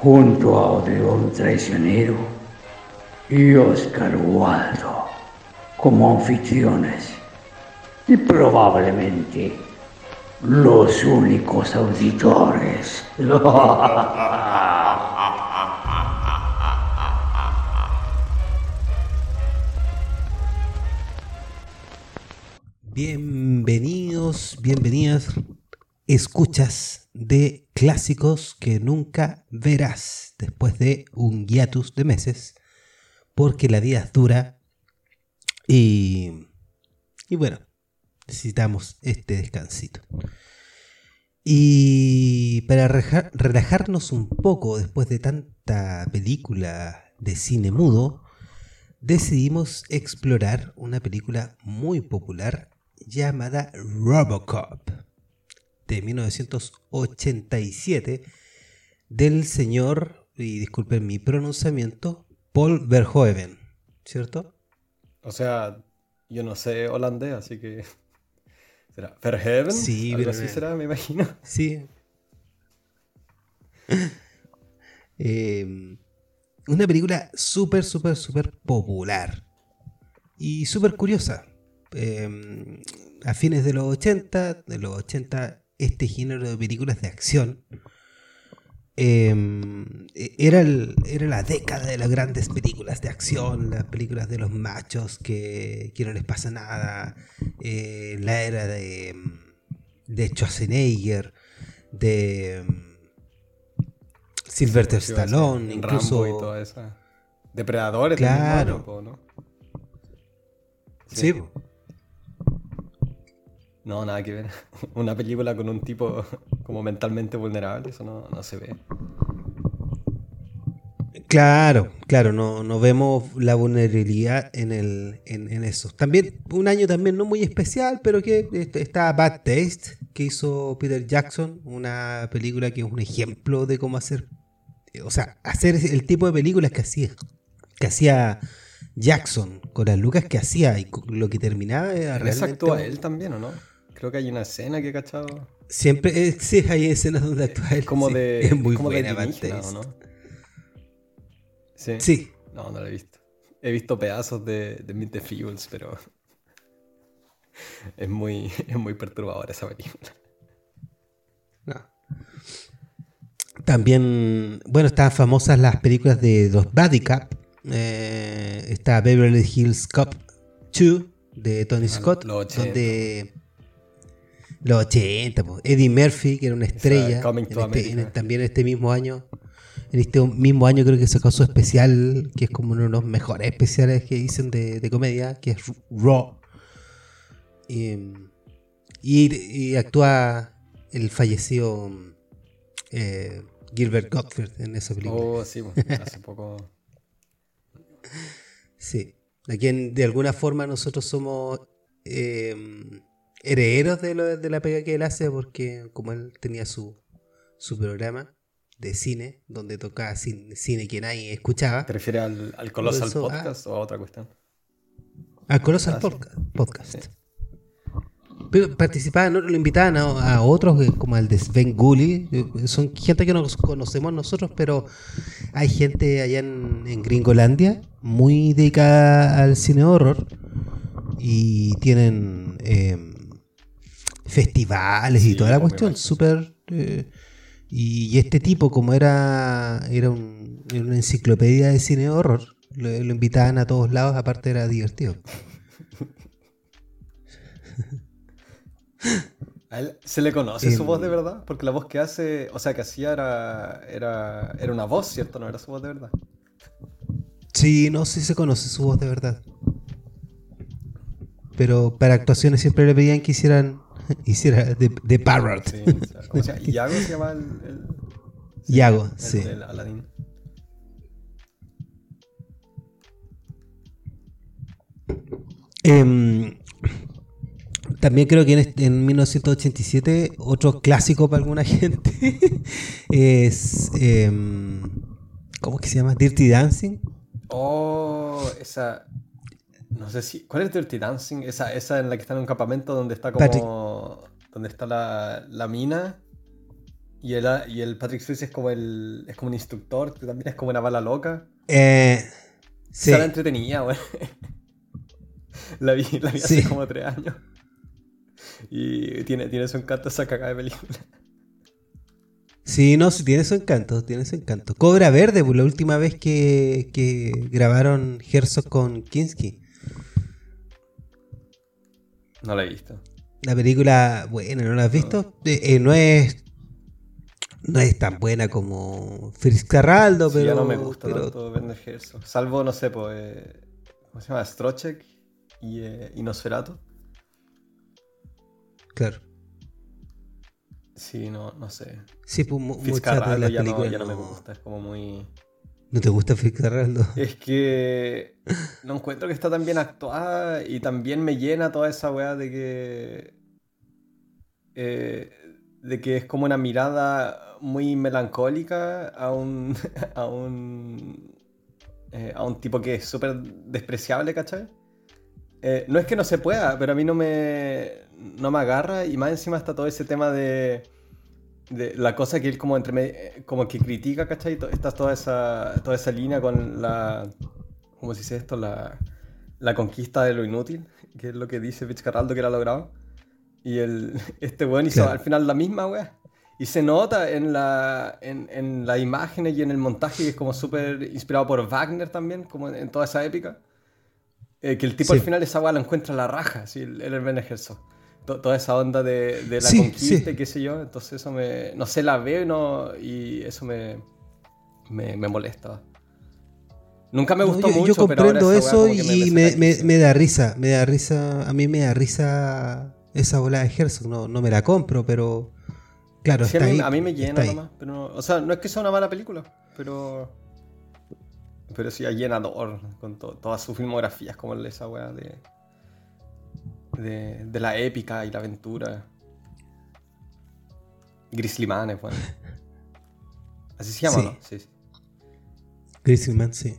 junto a Odeón Traicionero y Oscar Waldo como anfitriones y probablemente los únicos auditores. Bienvenidos, bienvenidas, escuchas de clásicos que nunca verás después de un hiatus de meses, porque la vida es dura y, y bueno, necesitamos este descansito. Y para relajarnos un poco después de tanta película de cine mudo, decidimos explorar una película muy popular llamada Robocop de 1987 del señor, y disculpen mi pronunciamiento, Paul Verhoeven, ¿cierto? O sea, yo no sé holandés, así que... ¿Será Verhoeven? Sí, Algo así será, me imagino. Sí. Em, una película súper, súper, súper popular. Y súper curiosa. Em, a fines de los 80, de los 80 este género de películas de acción em, e, era, era la década de las grandes películas de acción, las películas de los machos que, no les pasa nada, eh, la era de, de Schwarzenegger, de em, Sylvester Stallone, incluso... y toda esa. Depredadores, claro. ¿no? sí. No, nada que ver. Una película con un tipo como mentalmente vulnerable, eso no, se ve. Claro, claro, no, no vemos la vulnerabilidad en, el, en, eso. También, un año también no muy especial, pero que está Bad Taste, que hizo Peter Jackson, una película que es un ejemplo de cómo hacer, o sea, hacer el tipo de películas que hacía, que hacía Jackson, con las lucas que hacía y lo que terminaba era realmente... actúa él también, ¿o no? Creo que hay una escena que he cachado. Siempre, eh, sí, hay escenas donde actúa él. Como de. Es muy como buena, de ¿no? Sí. Sí. No, no lo he visto. He visto pedazos de, de Meet the Feebles, pero. es muy, es muy perturbadora esa película. No. También, bueno, están famosas las películas de los Buddy Cup. Eh, está Beverly Hills Cop 2 de Tony ah, Scott, donde los 80, Eddie Murphy, que era una estrella. Este, también en este mismo año. En este mismo año creo que sacó su especial, que es como uno de los mejores especiales que dicen de, comedia, que es Raw. Y, actúa el fallecido eh, Gilbert Gottfried en esa película. Oh, sí, hace poco. sí. Aquí de alguna forma nosotros somos eh, herederos de, lo, de la pega que él hace, porque como él tenía su, su programa de cine, donde tocaba cine, que nadie escuchaba. ¿Te refieres al, al Colossal ah. Podcast o a otra cuestión? Al Colossal ah, Podcast. Pero participaban, lo invitaban a, otros, eh, como el de Sven Gulli. Eh, son gente que nos conocemos nosotros, pero hay gente allá en, en Gringolandia muy dedicada al cine horror y tienen eh, festivales y toda la cuestión, súper... Eh, y, este tipo, como era, era, una enciclopedia de cine de horror, lo, invitaban a todos lados, aparte era divertido. ¿A él se le conoce su voz de verdad? Porque la voz que hace, o sea, que hacía era, era, era una voz, ¿cierto? No era su voz de verdad. Sí, no sé si se conoce su voz de verdad. Pero para actuaciones siempre le pedían que hicieran hiciera de, de Parrot. Yago se llama el. Yago, sí. El, Aladdin. Em, también creo que en, este, en, 1987, otro clásico para alguna gente es. Em, ¿Cómo que se llama? Dirty Dancing. Oh, esa. No sé si. ¿Cuál es Dirty Dancing? Esa, esa en la que está en un campamento donde está como. Donde está la, la mina. Y el, y el Patrick Swayze es como el. es como un instructor, que también es como una bala loca. Eh. Sí. la entretenía, güey. la vi, la vi hace como tres años. Y tiene, tiene su encanto esa cagada de película. Sí, no, tiene su encanto, tiene su encanto. Cobra Verde, pues, la última vez que, que grabaron Herzog con Kinski. No la he visto. La película, bueno, ¿no la has visto? Eh, eh, no es no es tan buena como Fritz Carraldo, pero. Ya no me gusta tanto Werner Herzog. Salvo, no sé, pues. ¿Cómo se llama? Strochek y, eh, Nosferatu. Claro. Sí, no, no sé. Sí, pues muchas de las ya películas. No, ya no me gusta, es como muy. ¿No te gusta Fitzcarraldo? Es que no encuentro que está tan bien actuada y también me llena toda esa weá de que. Eh, de que es como una mirada muy melancólica a un. a un. Eh, a un tipo que es súper despreciable, ¿cachai? Eh, no es que no se pueda, pero a mí no me, no me agarra y más encima está todo ese tema de de la cosa que él como entre como que critica, ¿cachai? Está toda esa, toda esa línea con la, ¿cómo se dice esto? La, la conquista de lo inútil, que es lo que dice Fitzcarraldo que era logrado. Y el, este weón hizo al final la misma weá. Y se nota en, la, en, en las imágenes y en el montaje, que es como súper inspirado por Wagner también, como en, toda esa épica. Eh, que el tipo al final esa weá la encuentra a la raja, ¿sí? el, el Toda esa onda de, la conquista y qué sé yo. Entonces eso me... No sé, la veo y, no, y eso me, me, molesta. Nunca me gustó mucho, yo comprendo eso y me, da risa. Me da risa. A mí me da risa esa bola de Herzog. No, no me la compro, pero. Claro, está a, mí, ahí, a mí me llena nomás. Pero o sea, no es que sea una mala película, pero. Pero sí llenador con toda su filmografía. Es como esa weá de de, la épica y la aventura. Grizzly Man es bueno. Así se llama, ¿no? Sí, sí. Grizzly Man, sí.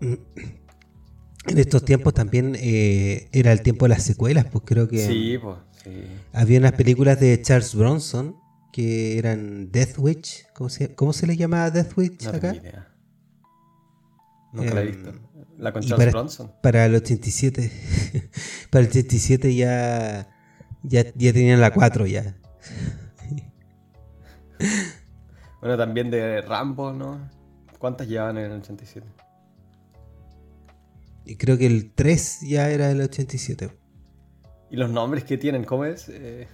En estos tiempos también eh, era el tiempo de las secuelas, pues creo que. Sí, pues, sí. Había unas películas de Charles Bronson que eran Death Witch. ¿Cómo se, cómo se le llamaba Death Witch no acá? idea. Nunca la he visto. La con Charles para, Bronson. Para el 87. para el 87 ya, ya, ya tenían la 4 ya. bueno, también de Rambo, ¿no? ¿Cuántas llevaban en el 87? Y creo que el 3 ya era el 87. ¿Y los nombres que tienen? ¿Cómo es? Eh,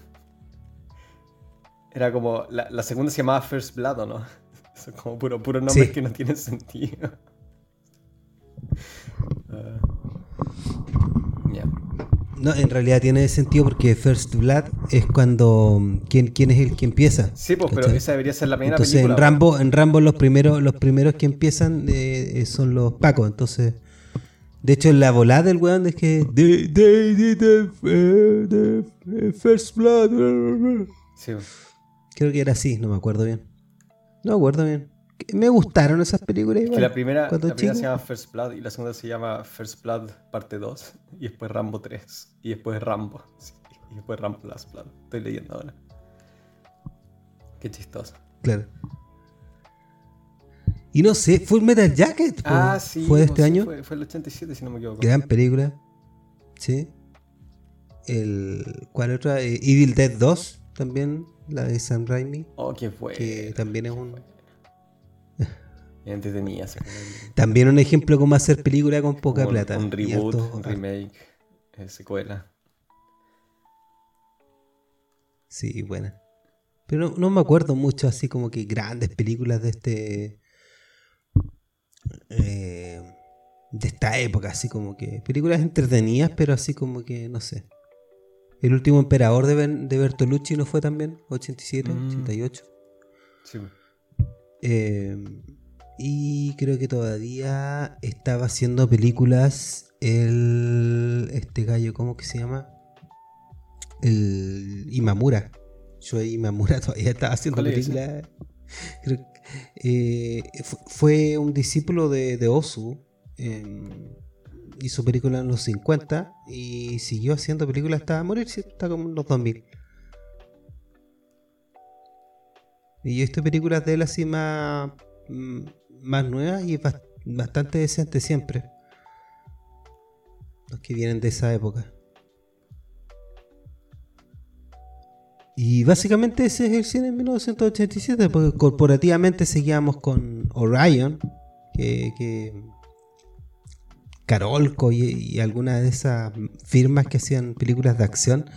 era como. La, segunda se llamaba First Blood, ¿o no? Son como puros puro nombres que no tienen sentido. No, en realidad tiene sentido porque First Blood es cuando quién, quién es el que empieza. Sí, pues, pero esa debería ser la primera entonces, En Rambo, en Rambo los primeros, los primeros que empiezan eh, son los Pacos, entonces. De hecho, la volada del weón es que. First Blood. Sí. Creo que era así, no me acuerdo bien. No me acuerdo bien me gustaron esas películas. que la primera, la primera se llama First Blood y la segunda se llama First Blood parte 2 y después Rambo 3 y después Rambo y después Rambo Last Blood. Estoy leyendo ahora. Qué chistoso. Claro. Y no sé, Full Metal Jacket. Ah, sí. ¿Fue de este año? Fue, fue, el 87, si no me equivoco. Gran película. Sí. El, ¿Cuál otra? Eh, Evil Dead 2, también, la de Sam Raimi. Oh, qué fue. Que también es un. También un ejemplo como hacer película con poca plata. Un reboot, un remake, eh, secuela. Sí, buena. Pero no, me acuerdo mucho así como que grandes películas de este... Eh, de esta época, así como que... Películas entretenidas, pero así como que, no sé. El último emperador de, de Bertolucci no fue también, 87, 88. Mm. Sí. Eh, y creo que todavía estaba haciendo películas el. Este gallo, ¿cómo que se llama? El Imamura. Yo Imamura todavía estaba haciendo películas. Eh, fue un discípulo de, Osu. hizo películas en los 50 y siguió haciendo películas hasta morir, está como en los 2000. Y yo he visto películas de él así más, mm, más nuevas y bastante decente siempre. Los que vienen de esa época. Y básicamente ese es el cine en 1987, porque corporativamente seguíamos con Orion, que, Carolco y, algunas de esas firmas que hacían películas de acción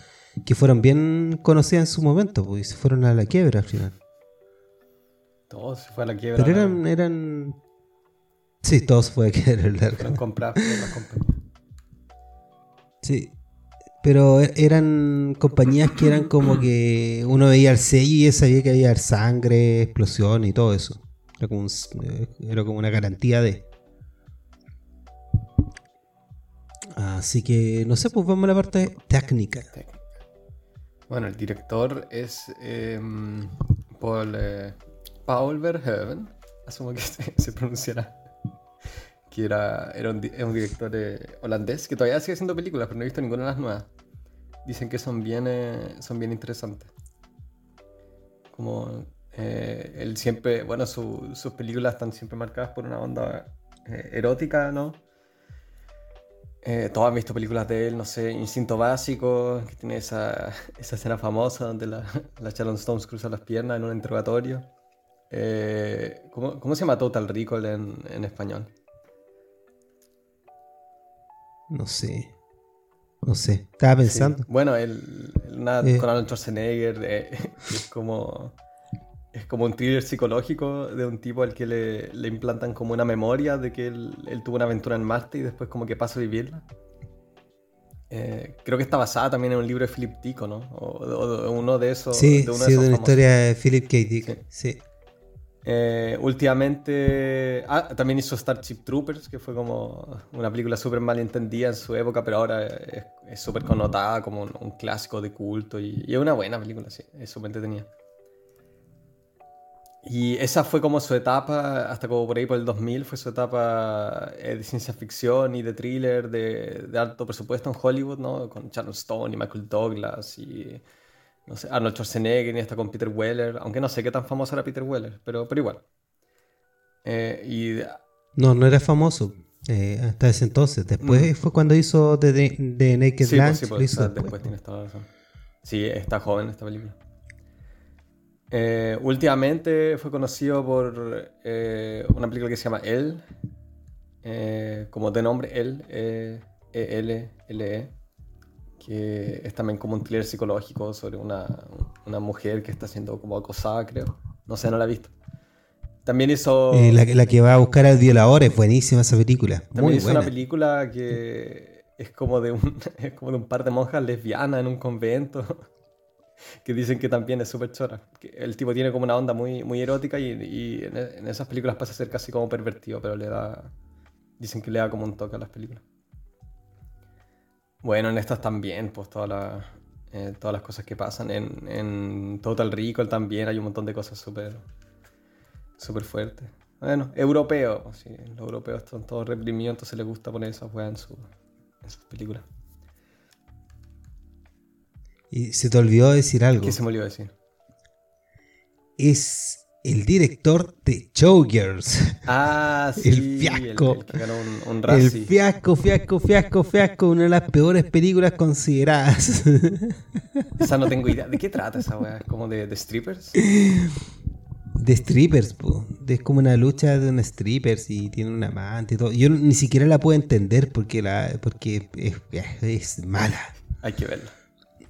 que fueron bien conocidas en su momento, pues se fueron a la quiebra al final. Todos se fue a la quiebra. Pero eran, eran... Sí, todos se fue a quiebra. Fueron comprados Sí, pero e-, eran compañías que eran como que uno veía el sello y sabía que había sangre, explosión y todo eso. Era como, eh, era como una garantía de. Así que, no sé, pues vamos a la parte técnica. Bueno, el director es em, Paul, eh, Paul Verhoeven, asumo que se pronunciará que era, era un, director eh, holandés que todavía sigue haciendo películas, pero no he visto ninguna de las nuevas. Dicen que son bien, eh, son bien interesantes. Como eh, él siempre, bueno, sus películas están siempre marcadas por una onda erótica, ¿no? todos han visto películas de él, no sé, Instinto Básico, que tiene esa, esa escena famosa donde la, la Sharon Stones cruza las piernas en un interrogatorio. ¿Cómo, ¿cómo, se llama Total Recall en, en español? No sé. No sé. Estaba pensando. Bueno, el, eh. con Arnold Schwarzenegger eh, es como. Es como un thriller psicológico de un tipo al que le, le implantan como una memoria de que él, tuvo una aventura en Marte y después como que pasa a vivirla. Eh, creo que está basada también en un libro de Philip Dick, ¿no? O, uno de esos. Sí, de, sí, de una historia de Philip K. Dick. sí. Eh, últimamente, ah, también hizo Starship Troopers, que fue como una película súper mal entendida en su época, pero ahora es súper connotada como un, clásico de culto y, es una buena película, sí, es súper entretenida. Y esa fue como su etapa, hasta como por ahí por el 2000, fue su etapa eh, de ciencia ficción y de thriller de, de alto presupuesto en Hollywood, ¿no? Con Sharon Stone y Michael Douglas y no sé, Arnold Schwarzenegger y hasta con Peter Weller, aunque no sé qué tan famoso era Peter Weller, pero, pero igual. Eh, y... No, no era famoso. Eh, hasta ese entonces. Después mm. fue cuando hizo The, The Naked sí, pues, sí, pues, después. tiene esta razón. Sí, está joven esta película. Eh, últimamente fue conocido por una película que se llama El, como de nombre El, E-L-L-E que es también como un thriller psicológico sobre una, una, mujer que está siendo como acosada, creo. No sé, no la he visto. También hizo... Eh, la, la, que va a buscar al violador, es buenísima esa película. También Muy hizo buena. una película que es como, de un, es como de un par de monjas lesbianas en un convento. que dicen que también es súper chora. El tipo tiene como una onda muy, muy erótica y, y en, en, esas películas pasa a ser casi como pervertido, pero le da... Dicen que le da como un toque a las películas. Bueno, en estas también, pues todas eh, todas las cosas que pasan. En, Total Recall también hay un montón de cosas súper súper fuertes. Bueno, europeo, sí, los europeos están todos reprimidos, entonces les gusta poner esas weas en, su, en sus películas. Y se te olvidó decir algo. ¿Qué se me olvidó decir? Es el director de Showgirls. Ah, sí. El fiasco. El, que ganó un, el fiasco, fiasco, fiasco, fiasco. Una de las peores películas consideradas. Esa no tengo idea. ¿De qué trata esa weá? ¿Como de, de, strippers? De strippers, po. Es como una lucha de un strippers y tiene un amante y todo. Yo ni siquiera la puedo entender porque, la, porque es, es mala. Hay que verla.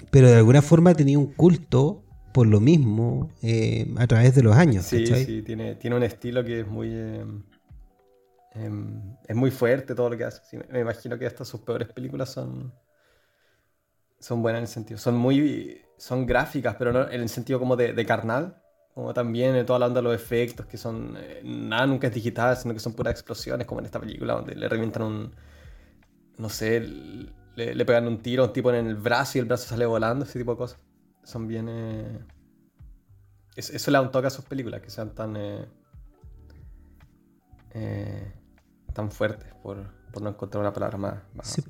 Pero de alguna forma tenía un culto por lo mismo eh, a través de los años. Sí, sí, tiene, tiene un estilo que es muy, eh, em, es muy fuerte todo lo que hace. me imagino que estas sus peores películas son, son buenas en el sentido. Son muy, son gráficas, pero no en el sentido como de, carnal. Como también toda la onda de los efectos, que son, eh, nada nunca es digital, sino que son puras explosiones, como en esta película, donde le revientan un, no sé, le, pegan un tiro a un tipo en el brazo y el brazo sale volando, ese tipo de cosas. Son bien... Eh, eso, le da un toque a sus películas, que sean tan... Eh, eh, tan fuertes, por, no encontrar una palabra más...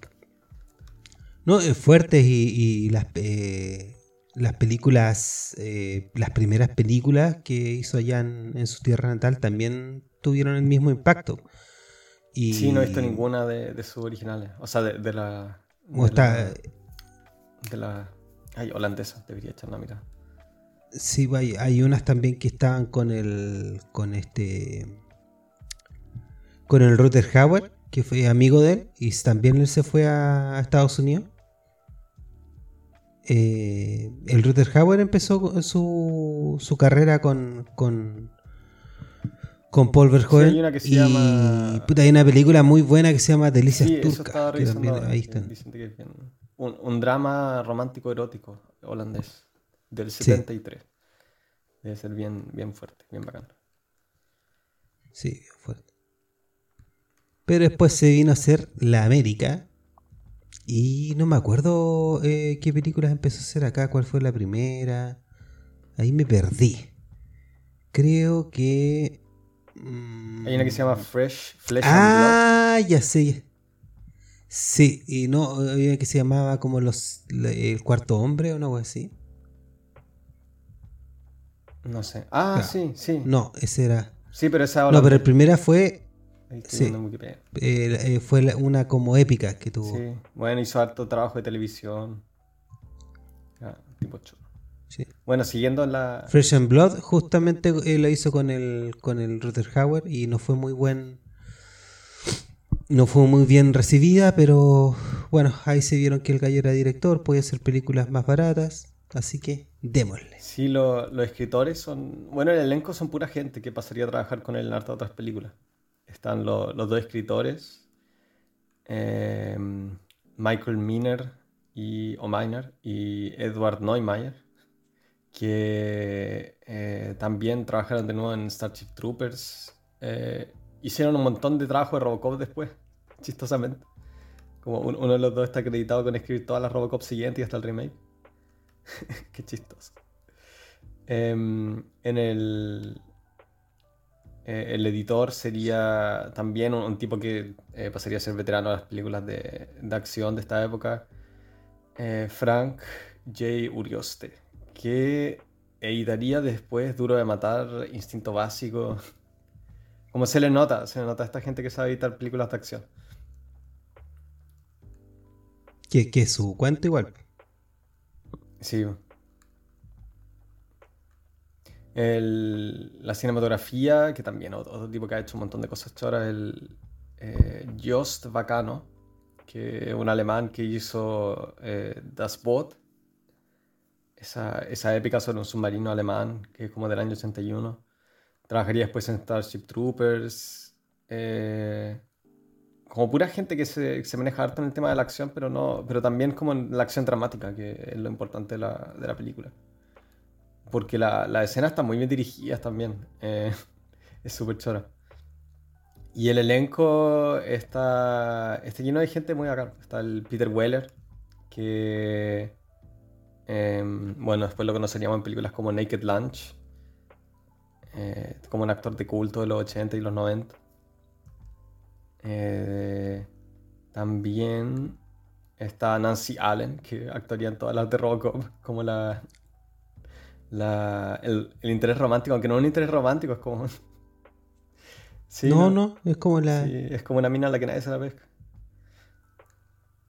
No, fuertes y, las, las películas, las primeras películas que hizo allá en, su tierra natal también tuvieron el mismo impacto. Y... Sí, no he visto ninguna de, sus originales. O sea, de, la. De, la, Ay, holandesa, debería echar una mirada. Sí, hay, hay unas también que estaban con el. con este. con el Ruther Hauer, que fue amigo de él, y también él se fue a, Estados Unidos. Eh, el Ruther Hauer empezó su, su carrera con, con, con Paul Verhoeven. hay una que se y llama... puta, hay una película muy buena que se llama Delicias sí, Turcas. ahí están. Un, drama romántico erótico holandés del 73. Debe ser bien, bien fuerte, bien bacán. Sí, bien fuerte. Pero después se vino a hacer La América. Y no me acuerdo eh, qué películas empezó a hacer acá, cuál fue la primera. Ahí me perdí. Creo que Mm. Hay una que se llama Fresh Flesh Ah, ya sé. Sí, y no, que se llamaba como los el cuarto hombre o algo así. No sé. Ah, sí, sí. No, ese era. Sí, pero esa No, pero la primera fue. Sí, eh, fue una como épica que tuvo. Sí, bueno, hizo harto trabajo de televisión. Ah, tipo chulo. Bueno, siguiendo la. Fresh and Blood, justamente eh, lo hizo con el, con el Ruther Hauer y no fue muy buen. No fue muy bien recibida, pero bueno, ahí se vieron que el gallo era director, podía hacer películas más baratas, así que démosle. Sí, los escritores son. Bueno, el elenco son pura gente que pasaría a trabajar con él en harta otras películas. Están los dos escritores, eh, Michael Miner y, o Miner y Edward Neumeier que eh, también trabajaron de nuevo en Starship Troopers. Eh, hicieron un montón de trabajo de Robocop después, chistosamente. Como uno de los dos está acreditado con escribir todas las Robocop siguientes y hasta el remake. Qué chistoso. Em, en el. Eh, el editor sería también un, tipo que pasaría a ser veterano de las películas de, de acción de esta época. Frank J. Urioste que editaría después Duro de Matar, Instinto Básico. Como se le nota, se le nota a esta gente que sabe editar películas de acción. Que, que su cuento igual. Sí. la cinematografía, que también otro, tipo que ha hecho un montón de cosas choras, el eh, Jost Bacano, que es un alemán que hizo eh, Das Boot, esa, esa épica sobre un submarino alemán, que es como del año 81. Trabajaría después en Starship Troopers. Eh, como pura gente que se, maneja harto en el tema de la acción, pero, no, pero también como en la acción dramática, que es lo importante de la, película. Porque la, la escena está muy bien dirigida también. Eh, es súper chora. Y el elenco está, está lleno de gente muy acá. Está el Peter Weller, que Em, bueno, después lo conoceríamos en películas como Naked Lunch, eh, como un actor de culto de los 80 y los 90. Eh, también está Nancy Allen, que actuaría en todas las de Robocop, como la, el, interés romántico, aunque no es un interés romántico, es como... no, no, es como la... es como una mina a la que nadie se la pesca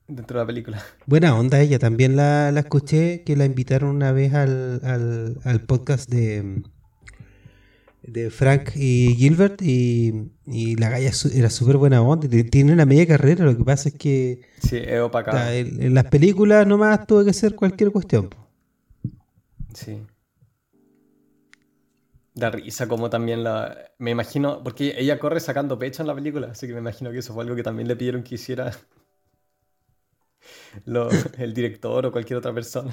dentro de la película. Buena onda ella, también la, escuché que la invitaron una vez al, al, podcast de, de Frank y Gilbert y, la galla era súper buena onda, tiene una media carrera, lo que pasa es que sí, es opacada. En, las películas nomás tuve que hacer cualquier cuestión. Sí. Da risa como también la... Me imagino, porque ella corre sacando pecho en la película, así que me imagino que eso fue algo que también le pidieron que hiciera el director o cualquier otra persona.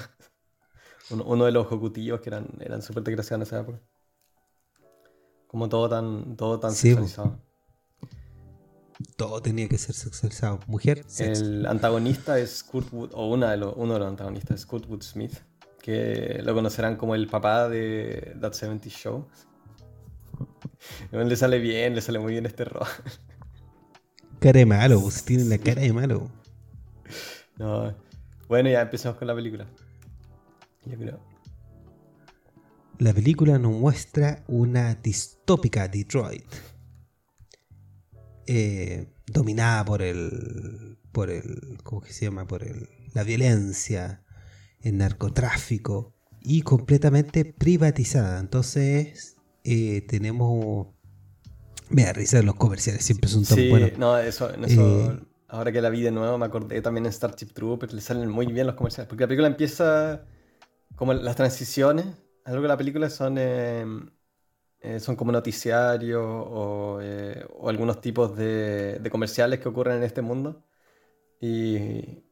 Uno, de los ejecutivos que eran, eran súper desgraciados en esa época. Como todo tan, todo tan Todo tenía que ser sexualizado. Mujer, sexo. El antagonista es Kurt Wood, o una de uno de los antagonistas es Kurt Wood Smith, que lo conocerán como el papá de That 70 Show. le sale bien, le sale muy bien este rol. Cara de malo, pues tiene la cara de malo. No. Bueno, ya empezamos con la película. Yo creo. La película nos muestra una distópica Detroit. Eh, dominada por el. por el. ¿cómo que se llama? por el. la violencia, el narcotráfico y completamente privatizada. Entonces, eh, tenemos. Me da risa los comerciales, siempre son tan sí, No, eso, eso eh, ahora que la vi de nuevo, me acordé también en Starship Troopers, le salen muy bien los comerciales. Porque la película empieza como las transiciones. Algo que la película son, eh, son como noticiarios o, o algunos tipos de, de, comerciales que ocurren en este mundo. Y,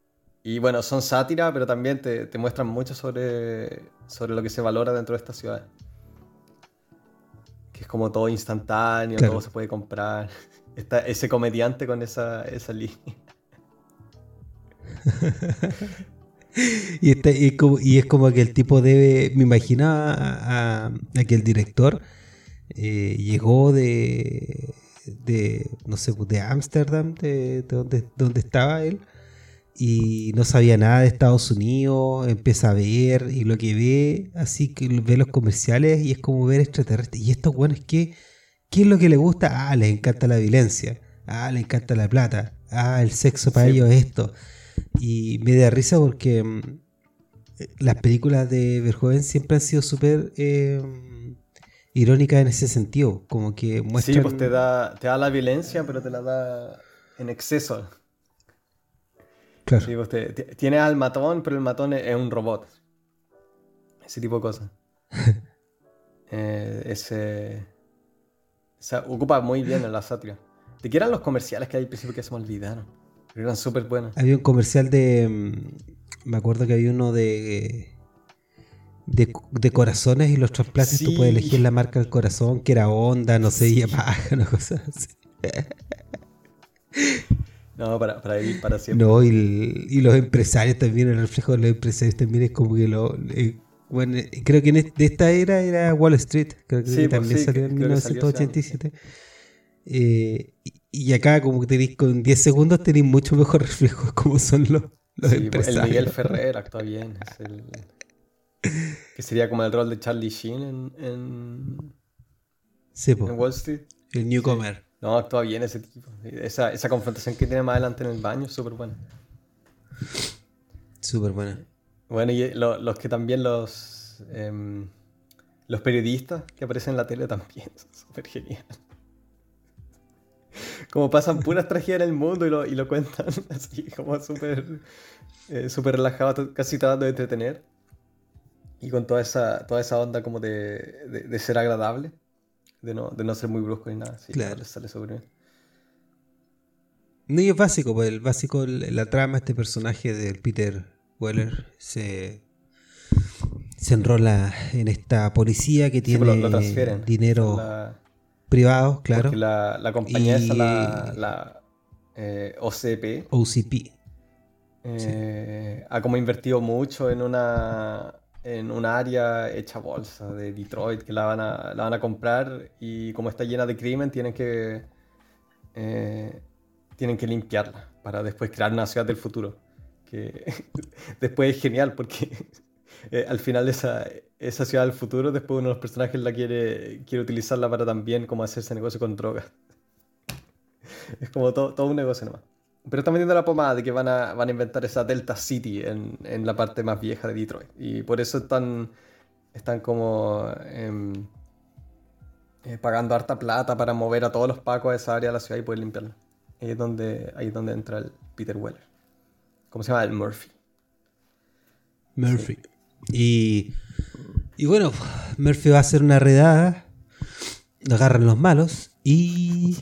y bueno, son sátira, pero también te, te, muestran mucho sobre, sobre lo que se valora dentro de esta ciudad que es como todo instantáneo, todo se puede comprar. Está ese comediante con esa, esa línea. y, y, es como, que el tipo debe, me imagino a, que el director eh, llegó de, de, no sé, de Ámsterdam, de, de donde, donde estaba él, y no sabía nada de Estados Unidos, empieza a ver y lo que ve, así que ve los comerciales y es como ver extraterrestres. Y esto, bueno, es que, ¿qué es lo que le gusta? Ah, les encanta la violencia, ah, les encanta la plata, ah, el sexo para ellos es esto. Y me da risa porque mm, las películas de Verhoeven siempre han sido súper eh, irónicas en ese sentido, como que muestran... Sí, pues te da, te da la violencia, pero te la da en exceso. Claro. tiene al matón, pero el matón es, un robot. Ese tipo de cosas. eh, ese, se ocupa muy bien en la sátira. ¿De qué eran los comerciales que hay al principio que se me olvidaron? Eran súper buenos. Había un comercial de. Mm, me acuerdo que había uno de. De, corazones y los trasplantes. Tú puedes elegir la marca del corazón, que era Honda, no sé, Yamaha, una cosa así. No, para, para vivir para siempre. No, y, los empresarios también, el reflejo de los empresarios también es como que lo. Eh, bueno, creo que de esta era era Wall Street, creo que pues también salió en 1987. Eh, y, acá, como que tenéis con 10 segundos, tenéis mucho mejor reflejo como son los, los pues, empresarios. El Miguel Ferrer actúa bien. que sería como el rol de Charlie Sheen en, en, en Wall Street. El newcomer. No, actúa bien ese tipo. Esa, esa confrontación que tiene más adelante en el baño es súper buena. Súper buena. Bueno, y los que también los. Em, los periodistas que aparecen en la tele también son súper geniales. Como pasan puras tragedias en el mundo y lo, y lo cuentan así, como súper eh, súper relajado, casi tratando de entretener. Y con toda esa, toda esa onda como de, de ser agradable de no, de no ser muy brusco ni nada. Sí, claro. sale sobre No, y es básico, pues el básico, la trama, este personaje de Peter Weller se, se enrola en esta policía que tiene dinero privado, claro. Porque la, la compañía es la, la eh, OCP. OCP. Eh, ha como invertido mucho en una en un área hecha bolsa de Detroit que la van a, la van a comprar y como está llena de crimen tienen que eh, tienen que limpiarla para después crear una ciudad del futuro que después es genial porque eh, al final esa, esa ciudad del futuro después uno de los personajes la quiere quiere utilizarla para también como hacerse negocio con drogas es como todo, todo un negocio nomás pero están metiendo la pomada de que van a, van a inventar esa Delta City en, en, la parte más vieja de Detroit. Y por eso están, están como em, eh, pagando harta plata para mover a todos los pacos a esa área de la ciudad y poder limpiarla. Ahí es donde, ahí es donde entra el Peter Weller. ¿Cómo se llama? El Murphy. Murphy. Y, y bueno, Murphy va a hacer una redada. Agarran los malos y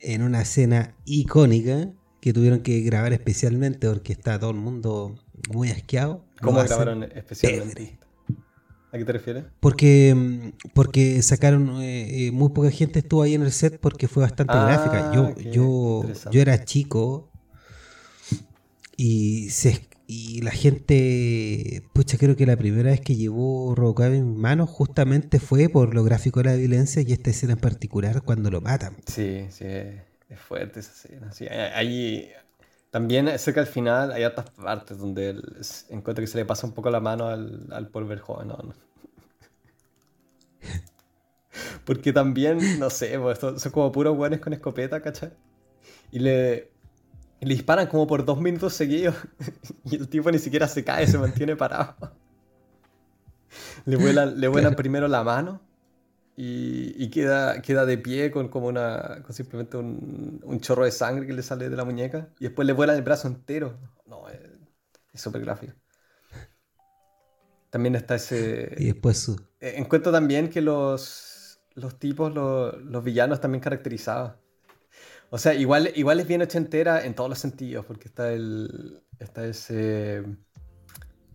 en una escena icónica que tuvieron que grabar especialmente porque está todo el mundo muy asqueado. ¿Cómo grabaron especialmente? ¿A qué te refieres? Porque, mm, porque sacaron, eh, eh, muy poca gente estuvo ahí en el set porque fue bastante Ah, gráfica. Yo, yo, yo era chico y, se, y la gente, pucha, creo que la primera vez que llevó Robocop en manos justamente fue por lo gráfico de la violencia y esta escena en particular cuando lo matan. Sí, sí, es fuerte esa escena. Sí, hay- también cerca del final hay otras partes donde él encuentra que se le pasa un poco la mano al, al pobre joven. No, no. Porque también, no sé, pues, son como puros buenos con escopeta, ¿cachai? Y le, le disparan como por dos minutos seguidos. Y el tipo ni siquiera se cae, se mantiene parado. Le vuelan, le vuelan primero la mano y, y queda, queda de pie con como una con simplemente un, un chorro de sangre que le sale de la muñeca y después le vuelan el brazo entero. No, es súper gráfico. También está ese... Y después su... Eh, Encuentro también que los, los tipos, los, los villanos también caracterizados. O sea, igual, igual es bien ochentera en todos los sentidos, porque está el. Está ese.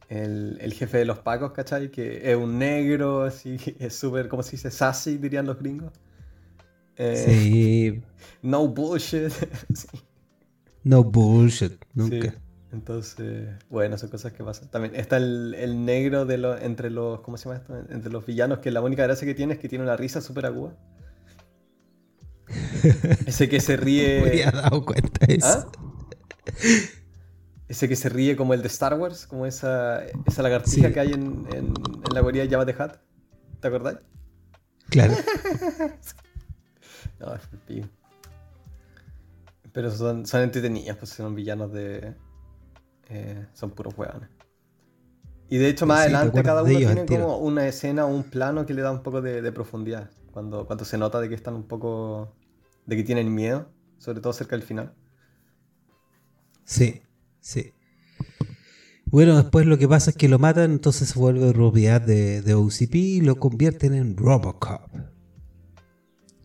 El, el jefe de los pacos, ¿cachai? Que es un negro, así, es súper, ¿cómo se dice? Sassy, dirían los gringos. Eh, Sí, No bullshit. Sí, no bullshit, nunca. sí. Entonces, bueno, son cosas que pasan. También está el, el negro de los, entre los, ¿cómo se llama esto? Entre los villanos, que la única gracia que tiene es que tiene una risa súper aguda. Ese que se Me ríe. había dado cuenta de eso. ¿Ah? Ese que se ríe como el de Star Wars, como esa, esa lagartija Sí. que hay en, en, en la guarida de Jabba the Hutt. ¿Te acordás? Claro. No, es pico. Pero son, son entretenidas, pues son villanos de. eh, son puros hueones. Y de hecho, más Sí, adelante cada de uno tiene como una escena o un plano que le da un poco de, de profundidad. Cuando, cuando se nota de que están un poco. De que tienen miedo, sobre todo cerca del final. Sí, sí. Bueno, después lo que pasa es que lo matan, entonces se vuelve propiedad de, de OCP y lo convierten en Robocop.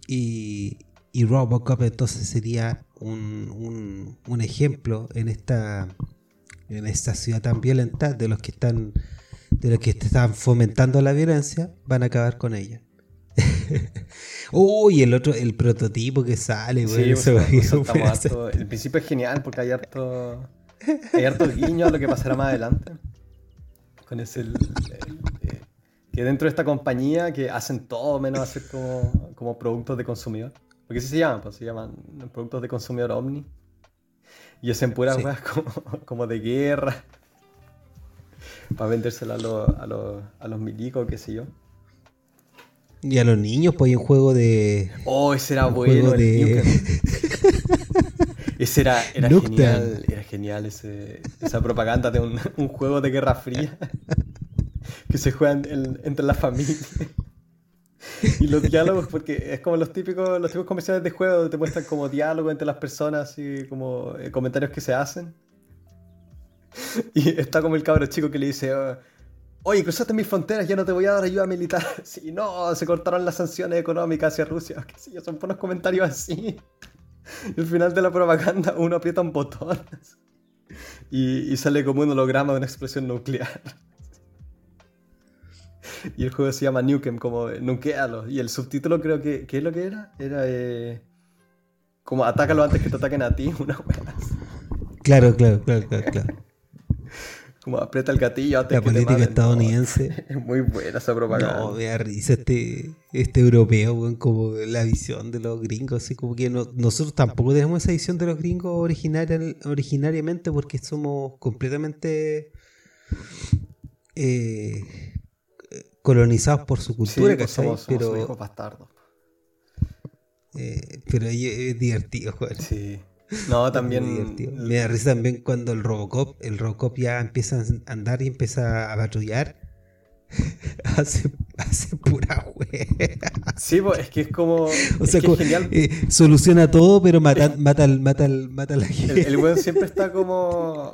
Y, y Robocop entonces sería un, un- un ejemplo en esta, en esta ciudad tan violenta de los que están de los que están fomentando la violencia, van a acabar con ella. Uy, el otro, el prototipo que sale, Sí, bueno, pues. El principio es genial porque hay harto. Hay harto guiño a lo que pasará más adelante. Con ese. el- el- eh, que dentro de esta compañía que hacen todo menos hacer como, como productos de consumidor. Porque así se llaman, pues se llaman productos de consumidor Omni. Y hacen puras Sí. weas como, como de guerra. Para vendérsela a los, a a los milicos, qué sé yo. Y a los niños, pues hay un juego de. Oh, ese era bueno, de-. Ese era, era genial, era genial ese, esa propaganda de un, un juego de guerra fría que se juegan en- entre las familias. Y los diálogos, porque es como los típicos, los típicos comerciales de juego, te muestran como diálogo entre las personas y como eh, comentarios que se hacen. Y está como el cabro chico que le dice, "Oh, oye, cruzaste mis fronteras, ya no te voy a dar ayuda militar. Si no, se cortaron las sanciones económicas hacia Rusia. Qué sé yo, son buenos comentarios así. Y al final de la propaganda uno aprieta un botón y, sale como un holograma de una explosión nuclear. Y el juego se llama Nukem, como nukealo. Y el subtítulo creo que, ¿qué es lo que era? Era eh, como atácalo antes que te ataquen a ti, una así. Claro, claro, claro, claro. claro. Como aprieta el gatillo antes La que te política. No, estadounidense. es muy buena esa propaganda. No, me da risa este, este europeo, weón, como la visión de los gringos, así como que no- nosotros tampoco tenemos esa visión de los gringos originaria- originariamente porque somos completamente eh, colonizados por su Sí, cultura, pues ¿cachai? somos, somos pero, eh, pero es divertido, weón. Sí. No, también. Me da risa también cuando el Robocop, el Robocop ya empieza a andar y empieza a patrullar. hace, hace pura wea. Sí, pues, es que es como. O es sea, que co- es genial. eh, soluciona todo, pero mata, mata, mata, mata a la El, gente. el weón siempre está como.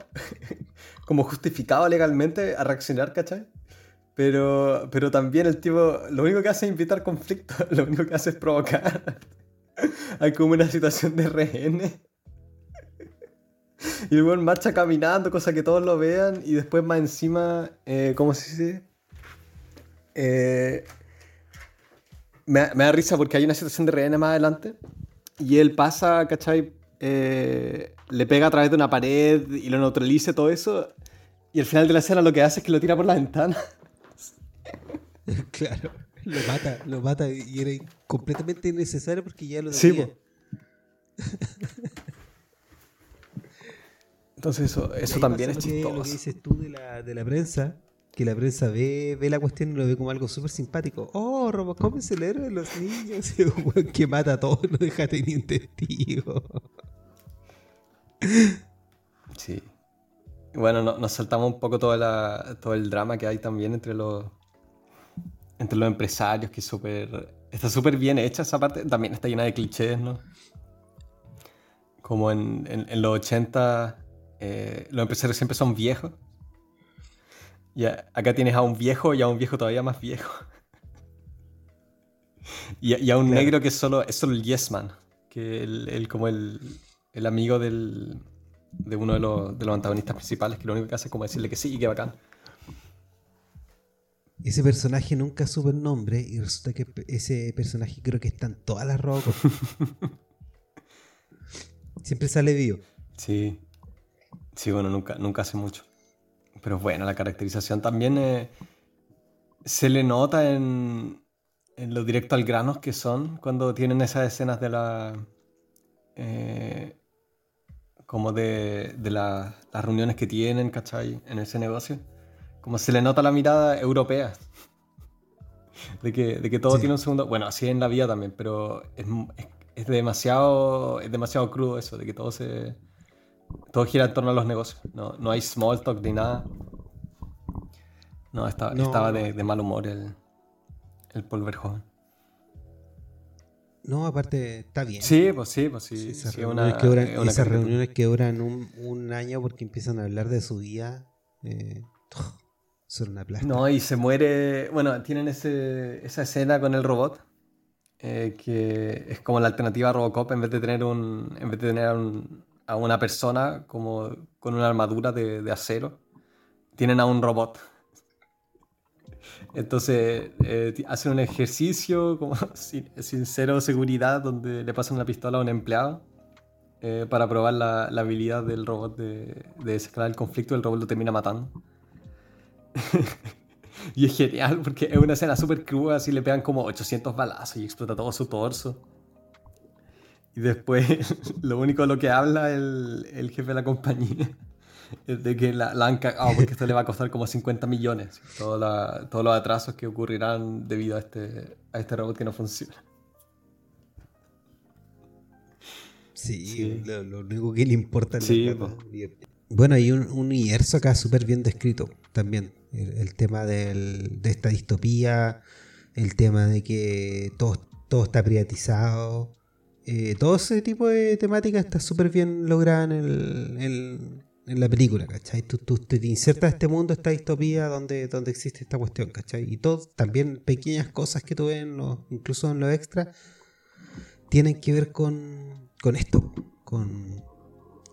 como justificado legalmente a reaccionar, ¿cachai? Pero, pero también el tipo. Lo único que hace es invitar conflicto. Lo único que hace es provocar. Hay como una situación de rehenes. Y el weón marcha caminando, cosa que todos lo vean. Y después más encima. Eh, ¿Cómo se dice? Eh, me, da risa porque hay una situación de rehén más adelante y él pasa, ¿cachai? Eh, le pega a través de una pared y lo neutraliza todo eso. Y al final de la escena lo que hace es que lo tira por la ventana. claro, lo mata, lo mata y era completamente innecesario porque ya lo tenía. Entonces eso, eso también es chistoso. Lo que dices tú de la, de la prensa, que la prensa ve, ve la cuestión y lo ve como algo súper simpático. Oh, Robocop es el héroe de los niños. Que mata a todos, no deja ni un testigo. Sí. Bueno, nos saltamos un poco todo, todo el drama que hay también entre los entre los empresarios, que es súper... Está súper bien hecha esa parte. También está llena de clichés, ¿no? Como en, en, los 80, eh, los empresarios siempre son viejos. Y acá tienes a un viejo y a un viejo todavía más viejo. y, a un negro que es solo, es solo el yes man. Que el, como el, el amigo del, de uno de los, de los antagonistas principales, que lo único que hace es como decirle que sí y que bacán. Ese personaje nunca supo el nombre y resulta que ese personaje creo que está en todas las rocas. Siempre sale vivo. Sí. Sí, bueno, nunca, nunca hace mucho. Pero bueno, la caracterización también eh, se le nota en, en lo directo al grano que son cuando tienen esas escenas de la. Eh, como de, de las reuniones que tienen, ¿cachai? En ese negocio como se le nota la mirada europea. De que, de que todo tiene un segundo. Bueno, así en la vida también, pero es, es, demasiado, es demasiado crudo eso, de que todo se. Todo gira en torno a los negocios. No, no hay small talk ni nada. No, estaba, estaba de, de, mal humor el, el Paul Verhoeven. No, aparte está bien. Sí, pues sí, pues sí. esas, reuniones, que duran, esas reuniones que duran un, un, año porque empiezan a hablar de su vida. Eh, una No, y se muere. Bueno, tienen ese, esa escena con el robot. Eh, que es como la alternativa a Robocop en vez de tener un. En vez de tener a, una persona como con una armadura de, acero. Tienen a un robot. Entonces eh, hacen un ejercicio como sin, cero seguridad donde le pasan una pistola a un empleado eh, para probar la, habilidad del robot de, de el conflicto. El robot lo termina matando. y es genial porque es una escena súper cruda, así le pegan como 800 balazos y explota todo su torso. Y después lo único de lo que habla el, el jefe de la compañía es de que la, han cagado porque esto le va a costar como 50 millones. todos los atrasos que ocurrirán debido a este, a este robot que no funciona. Sí, Lo, único que le importa es sí, Bueno, hay un, un universo acá súper bien descrito también el, tema de esta distopía, el tema de que todo, todo está privatizado. Eh, todo ese tipo de temática está súper bien lograda en, la película, ¿cachai? Tú, te insertas este mundo, esta distopía donde, donde existe esta cuestión, ¿cachai? Y todo, también pequeñas cosas que tú ves, incluso en lo extra, tienen que ver con, con esto, con,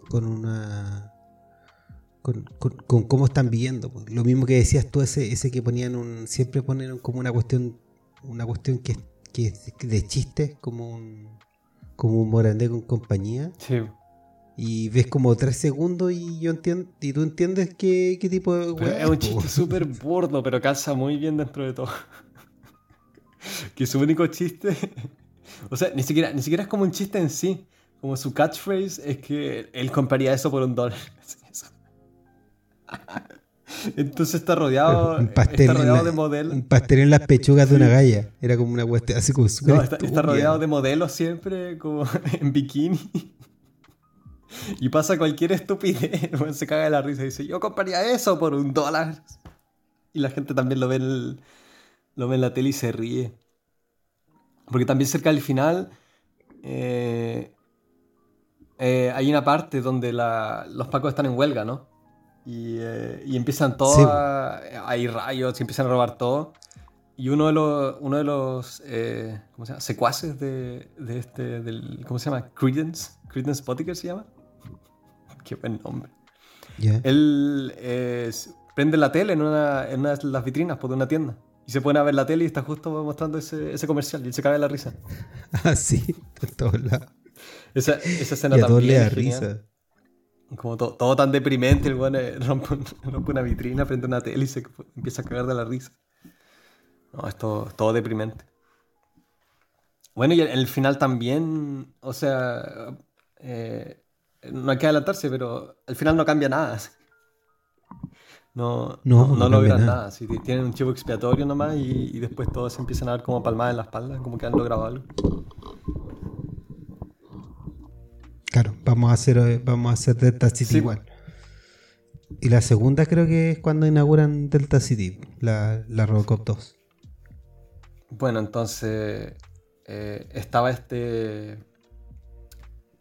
con una con, cómo están viviendo. Lo mismo que decías tú, ese, ese que ponían un, siempre ponen como una cuestión, una cuestión que, que de chiste, como un, como un morandé con compañía. Sí. Y ves como tres segundos y yo entiendo, y tú entiendes qué, qué tipo de... es un chiste súper burdo, pero calza muy bien dentro de todo. que su único chiste... o sea, ni siquiera, ni siquiera es como un chiste en sí. Como su catchphrase es que él compraría eso por un dólar. Entonces está rodeado, un pastel está rodeado de modelos. Un pastel en las pechugas de una galla. Era como una cuestión así como está, rodeado de modelos siempre, como en bikini. Y pasa cualquier estupidez. Se caga de la risa y dice: Yo compraría eso por un dólar. Y la gente también lo ve, en lo ve en la tele y se ríe. Porque también cerca del final. Eh, eh, hay una parte donde los pacos están en huelga, ¿no? Eh, y, empiezan todos a, ir rayos y empiezan a robar todo. Y uno de los, uno de los eh, ¿cómo se llama? secuaces de, de, este, del, ¿cómo se llama? Credence, Credence Potiker se llama. Qué buen nombre. Él prende la tele en una, en una de las vitrinas por pues, una tienda Y se pone a ver la tele y está justo mostrando ese, ese comercial y él se cae de la risa. Ah, sí, de todos lados. Esa, esa escena y también. Le risa. Como todo, tan deprimente, el weón eh, rompe, una vitrina frente a una tele y se empieza a cagar de la risa. No, es todo, deprimente. Bueno, y el, final también, o sea, eh, no hay que adelantarse, pero al final no cambia nada. No, no, no, logran nada. tienen un chivo expiatorio nomás y, después todos empiezan a ver como palmadas en la espalda, como que han logrado algo. Claro, vamos a hacer, eh, vamos a hacer Delta City igual. Y la segunda creo que es cuando inauguran Delta City, la, la Robocop 2. Bueno, entonces eh, estaba este.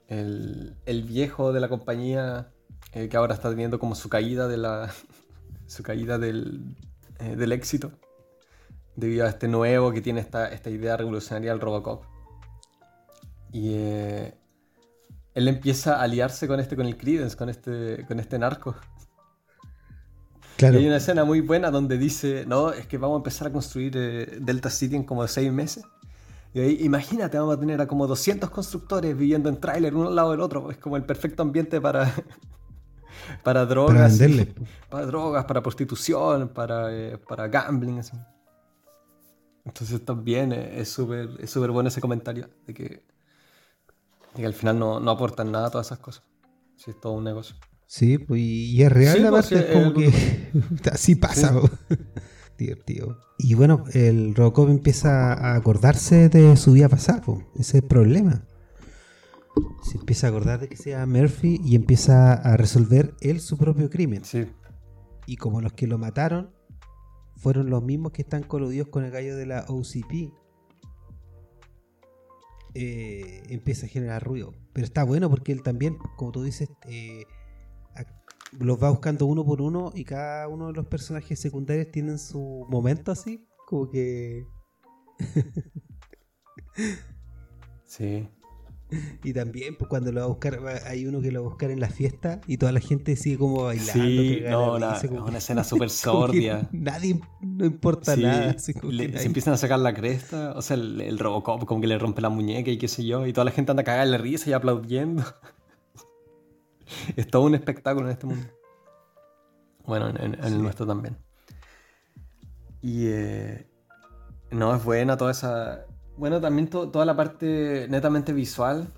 El, viejo de la compañía eh, que ahora está teniendo como su caída de la. su caída del, del éxito. Debido a este nuevo que tiene esta, esta idea revolucionaria del Robocop. Y él empieza a aliarse con este, con el Credence, con este, con este narco. Claro. Y hay una escena muy buena donde dice, no, es que vamos a empezar a construir eh, Delta City en como seis meses. Y ahí, imagínate, vamos a tener a como 200 constructores viviendo en tráiler uno al lado del otro. Es como el perfecto ambiente para, para drogas. Para, para drogas, para prostitución, para, eh, para gambling. Así. Entonces también eh, es súper es bueno ese comentario de que y al final no, no aportan nada a todas esas cosas. Si es todo un negocio. Sí, pues, y es real la pues, es como que así pasa. Divertido. Y bueno, el Robocop empieza a acordarse de su vida pasada, ese es el problema. Se empieza a acordar de que sea Murphy y empieza a resolver él su propio crimen. Sí. Y como los que lo mataron fueron los mismos que están coludidos con el gallo de la OCP, eh, empieza a generar ruido. Pero está bueno porque él también, como tú dices, eh, los va buscando uno por uno y cada uno de los personajes secundarios tienen su momento así, como que... sí. Y también, pues cuando lo va a buscar, hay uno que lo va a buscar en la fiesta y toda la gente sigue como bailando. Sí, no, una, escena súper sordia. Nadie, no importa nada. se empiezan a sacar la cresta, o sea, el, Robocop como que le rompe la muñeca y qué sé yo, y toda la gente anda cagada de risa y aplaudiendo. es todo un espectáculo en este mundo. Bueno, en, el nuestro también. Y eh, no, es buena toda esa bueno, también toda la parte netamente visual.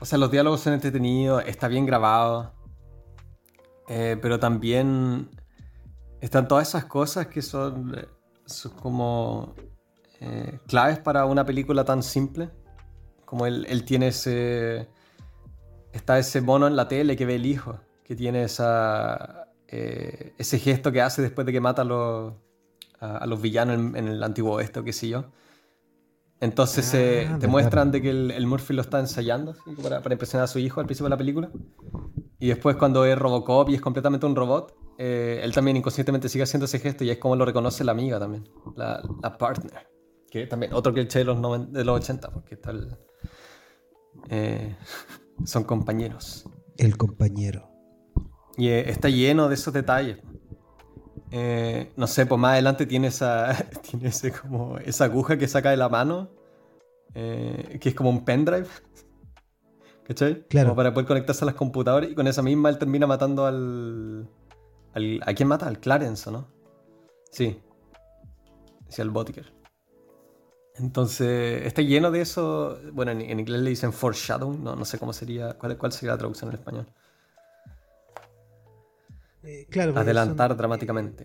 O sea, los diálogos son entretenidos, está bien grabado. Eh, pero también están todas esas cosas que son, como eh, claves para una película tan simple. Como él, tiene ese. Está ese mono en la tele que ve el hijo, que tiene esa, eh, ese gesto que hace después de que mata a los, a, los villanos en, en, el antiguo oeste o qué sé yo. Entonces ah, te muestran de que el, Murphy lo está ensayando para, impresionar a su hijo al principio de la película. Y después cuando es Robocop y es completamente un robot, eh, él también inconscientemente sigue haciendo ese gesto y es como lo reconoce la amiga también, la, partner. Que también, otro que el de los, de los 80, porque está eh, son compañeros. El compañero. Y eh, está lleno de esos detalles. Eh, no sé, pues más adelante tiene esa, tiene ese como, esa aguja que saca de la mano, eh, que es como un pendrive. ¿Cachai? Claro. Como para poder conectarse a las computadoras y con esa misma él termina matando al. al ¿A quién mata? Al Clarence, ¿no? Sí. Sí, al Botiker. Entonces, está lleno de eso. Bueno, en, inglés le dicen foreshadowing, no, no sé cómo sería. ¿Cuál, cuál sería la traducción en español? Eh, claro, adelantar dramáticamente.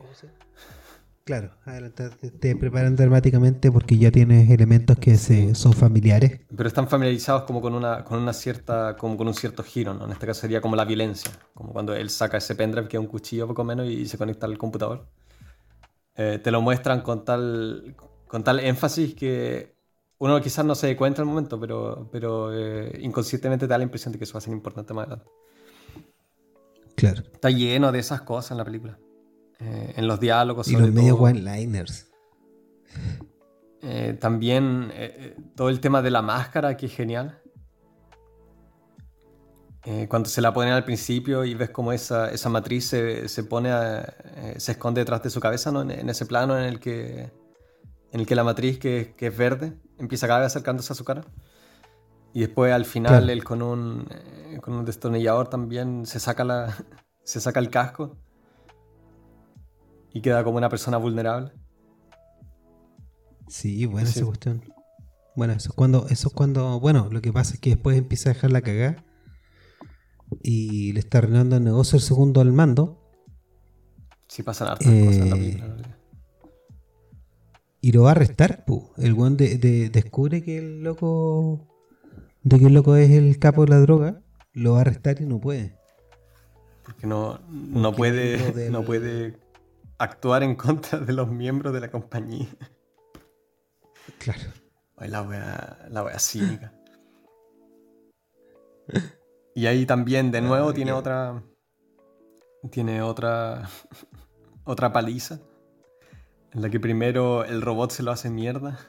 Claro, adelantar, te, preparan dramáticamente porque ya tienes elementos que se, son familiares. Pero están familiarizados como con una, con una cierta, como con un cierto giro, ¿no? En este caso sería como la violencia, como cuando él saca ese pendrive que es un cuchillo poco menos y se conecta al computador. Eh, te lo muestran con tal, con tal énfasis que uno quizás no se dé cuenta en el momento, pero, pero eh, inconscientemente te da la impresión de que eso va a ser importante más adelante. Está lleno de esas cosas en la película. Eh, en los diálogos. Y los medio one-liners. Eh, también eh, todo el tema de la máscara, que es genial. cuando se la ponen al principio y ves cómo esa, esa matriz se, se pone se esconde detrás de su cabeza, ¿no? en, ese plano en el que en el que la matriz, que, es verde, empieza cada vez acercándose a su cara. Y después al final él con un, eh, con un destornillador también se saca, la, se saca el casco y queda como una persona vulnerable. Sí, buena esa cuestión. Bueno, eso es cuando, eso es cuando, bueno, lo que pasa es que después empieza a dejar la cagada y le está arruinando el negocio el segundo al mando. Sí, pasan hartas cosas en la eh, Y lo va a arrestar, pu. El buen descubre que el loco. De que el loco es el capo de la droga. Lo va a arrestar y no puede. Porque no, no puede. No puede actuar en contra de los miembros de la compañía. Claro. la wea, la wea cínica. Y ahí también, de nuevo, tiene otra. Tiene otra. otra paliza. En la que primero el robot se lo hace mierda.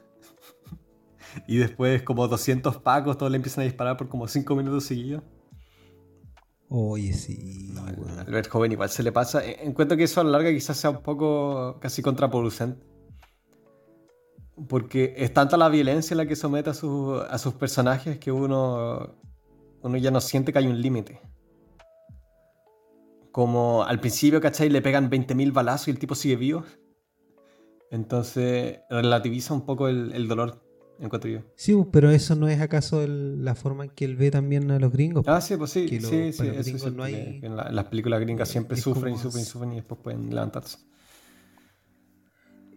Y después, como 200 pacos, todos le empiezan a disparar por como 5 minutos seguidos. Oye, sí. al ver joven igual se le pasa. Encuentro que eso a la larga quizás sea un poco casi contraproducente. Porque es tanta la violencia la que somete a, a sus personajes que uno, uno ya no siente que hay un límite. Como al principio, ¿cachai? Le pegan 20.000 balazos y el tipo sigue vivo. Entonces relativiza un poco el, dolor, encuentro yo. Sí, pues, pero eso no es acaso la forma en que él ve también a los gringos. Ah, sí, pues sí. sí, sí, eso no hay... en, las películas gringas siempre sufren y sufren y sufren y después pueden levantarse.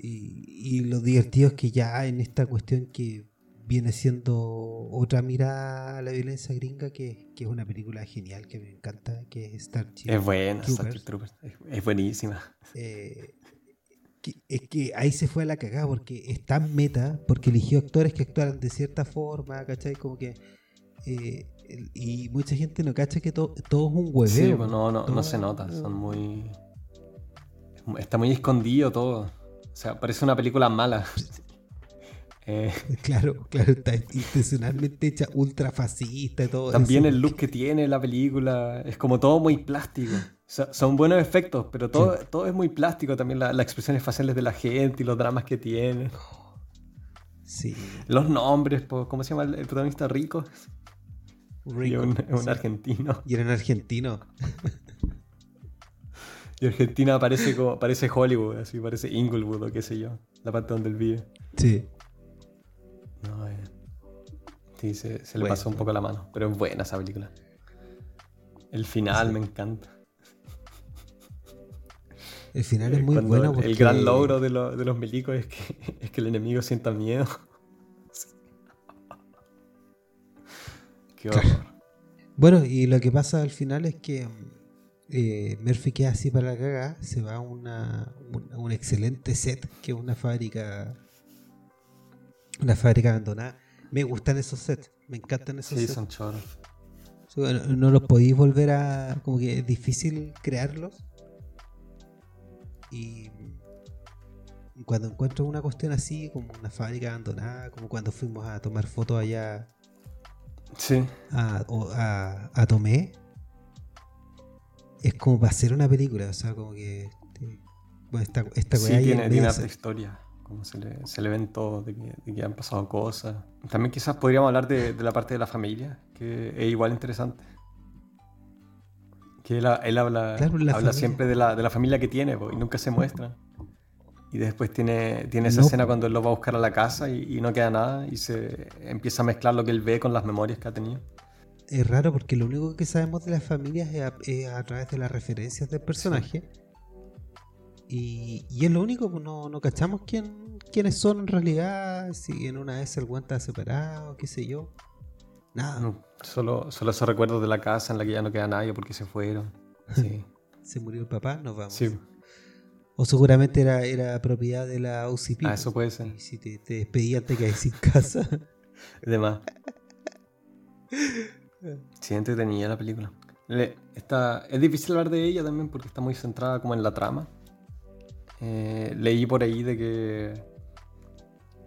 Y, lo divertido es que ya en esta cuestión que viene siendo otra mirada a la violencia gringa, que, es una película genial que me encanta, que es Star Es buena, Es, buenísima. Eh, es que ahí se fue a la cagada porque es tan meta, porque eligió actores que actuaran de cierta forma, ¿cachai? Como que... Eh, y mucha gente no cacha que todo, es un hueveo. Sí, pues no, no, no se nota, son muy... Está muy escondido todo. O sea, parece una película mala. Eh, claro, claro, está intencionalmente hecha ultra fascista y todo. También el look que tiene la película es como todo muy plástico. Son buenos efectos, pero todo, todo es muy plástico. También las expresiones faciales de la gente y los dramas que tiene. Sí. Los nombres, ¿cómo se llama el, protagonista Rico? Rico. un, un argentino. Y era un argentino. Y Argentina parece como, parece Hollywood, así parece Inglewood o qué sé yo, la parte donde él vive. Sí. No, eh. Sí, se, le pasó un poco la mano, pero es buena esa película. El final me encanta. El final es muy bueno porque... El gran logro de, los milicos es que, es que el enemigo sienta miedo. Qué horror. Bueno, y lo que pasa al final es que eh, Murphy queda así para la caga, se va a una, un, excelente set que es una fábrica una fábrica abandonada. Me gustan esos sets, me encantan esos sí, sets. son choros. no los podéis volver a. como que es difícil crearlos. Y cuando encuentro una cuestión así, como una fábrica abandonada, como cuando fuimos a tomar fotos allá sí. a, a, a Tomé, es como para hacer una película, o sea, como que. Este, bueno, esta, esta sí, tiene, tiene historia, como se le, se le ven todo, de que, han pasado cosas. También quizás podríamos hablar de, la parte de la familia, que es igual interesante. Que él, habla, habla siempre de la, de la, familia que tiene, y nunca se muestra. Y después tiene, tiene esa escena cuando él lo va a buscar a la casa y, y no queda nada y se empieza a mezclar lo que él ve con las memorias que ha tenido es raro porque lo único que sabemos de las familias es a, través de las referencias del personaje. Y, es lo único, no, no cachamos quién, quiénes son en realidad, si en una vez el guante está separado, qué sé yo. Nada. Solo, solo esos recuerdos de la casa en la que ya no queda nadie porque se fueron. se murió el papá, nos vamos. O seguramente era, era propiedad de la OCP. Ah, eso puede ser. Y si te, te despedías te quedas sin casa. de más. Sí, entretenida la película. está, es difícil hablar de ella también porque está muy centrada como en la trama. Eh, leí por ahí de que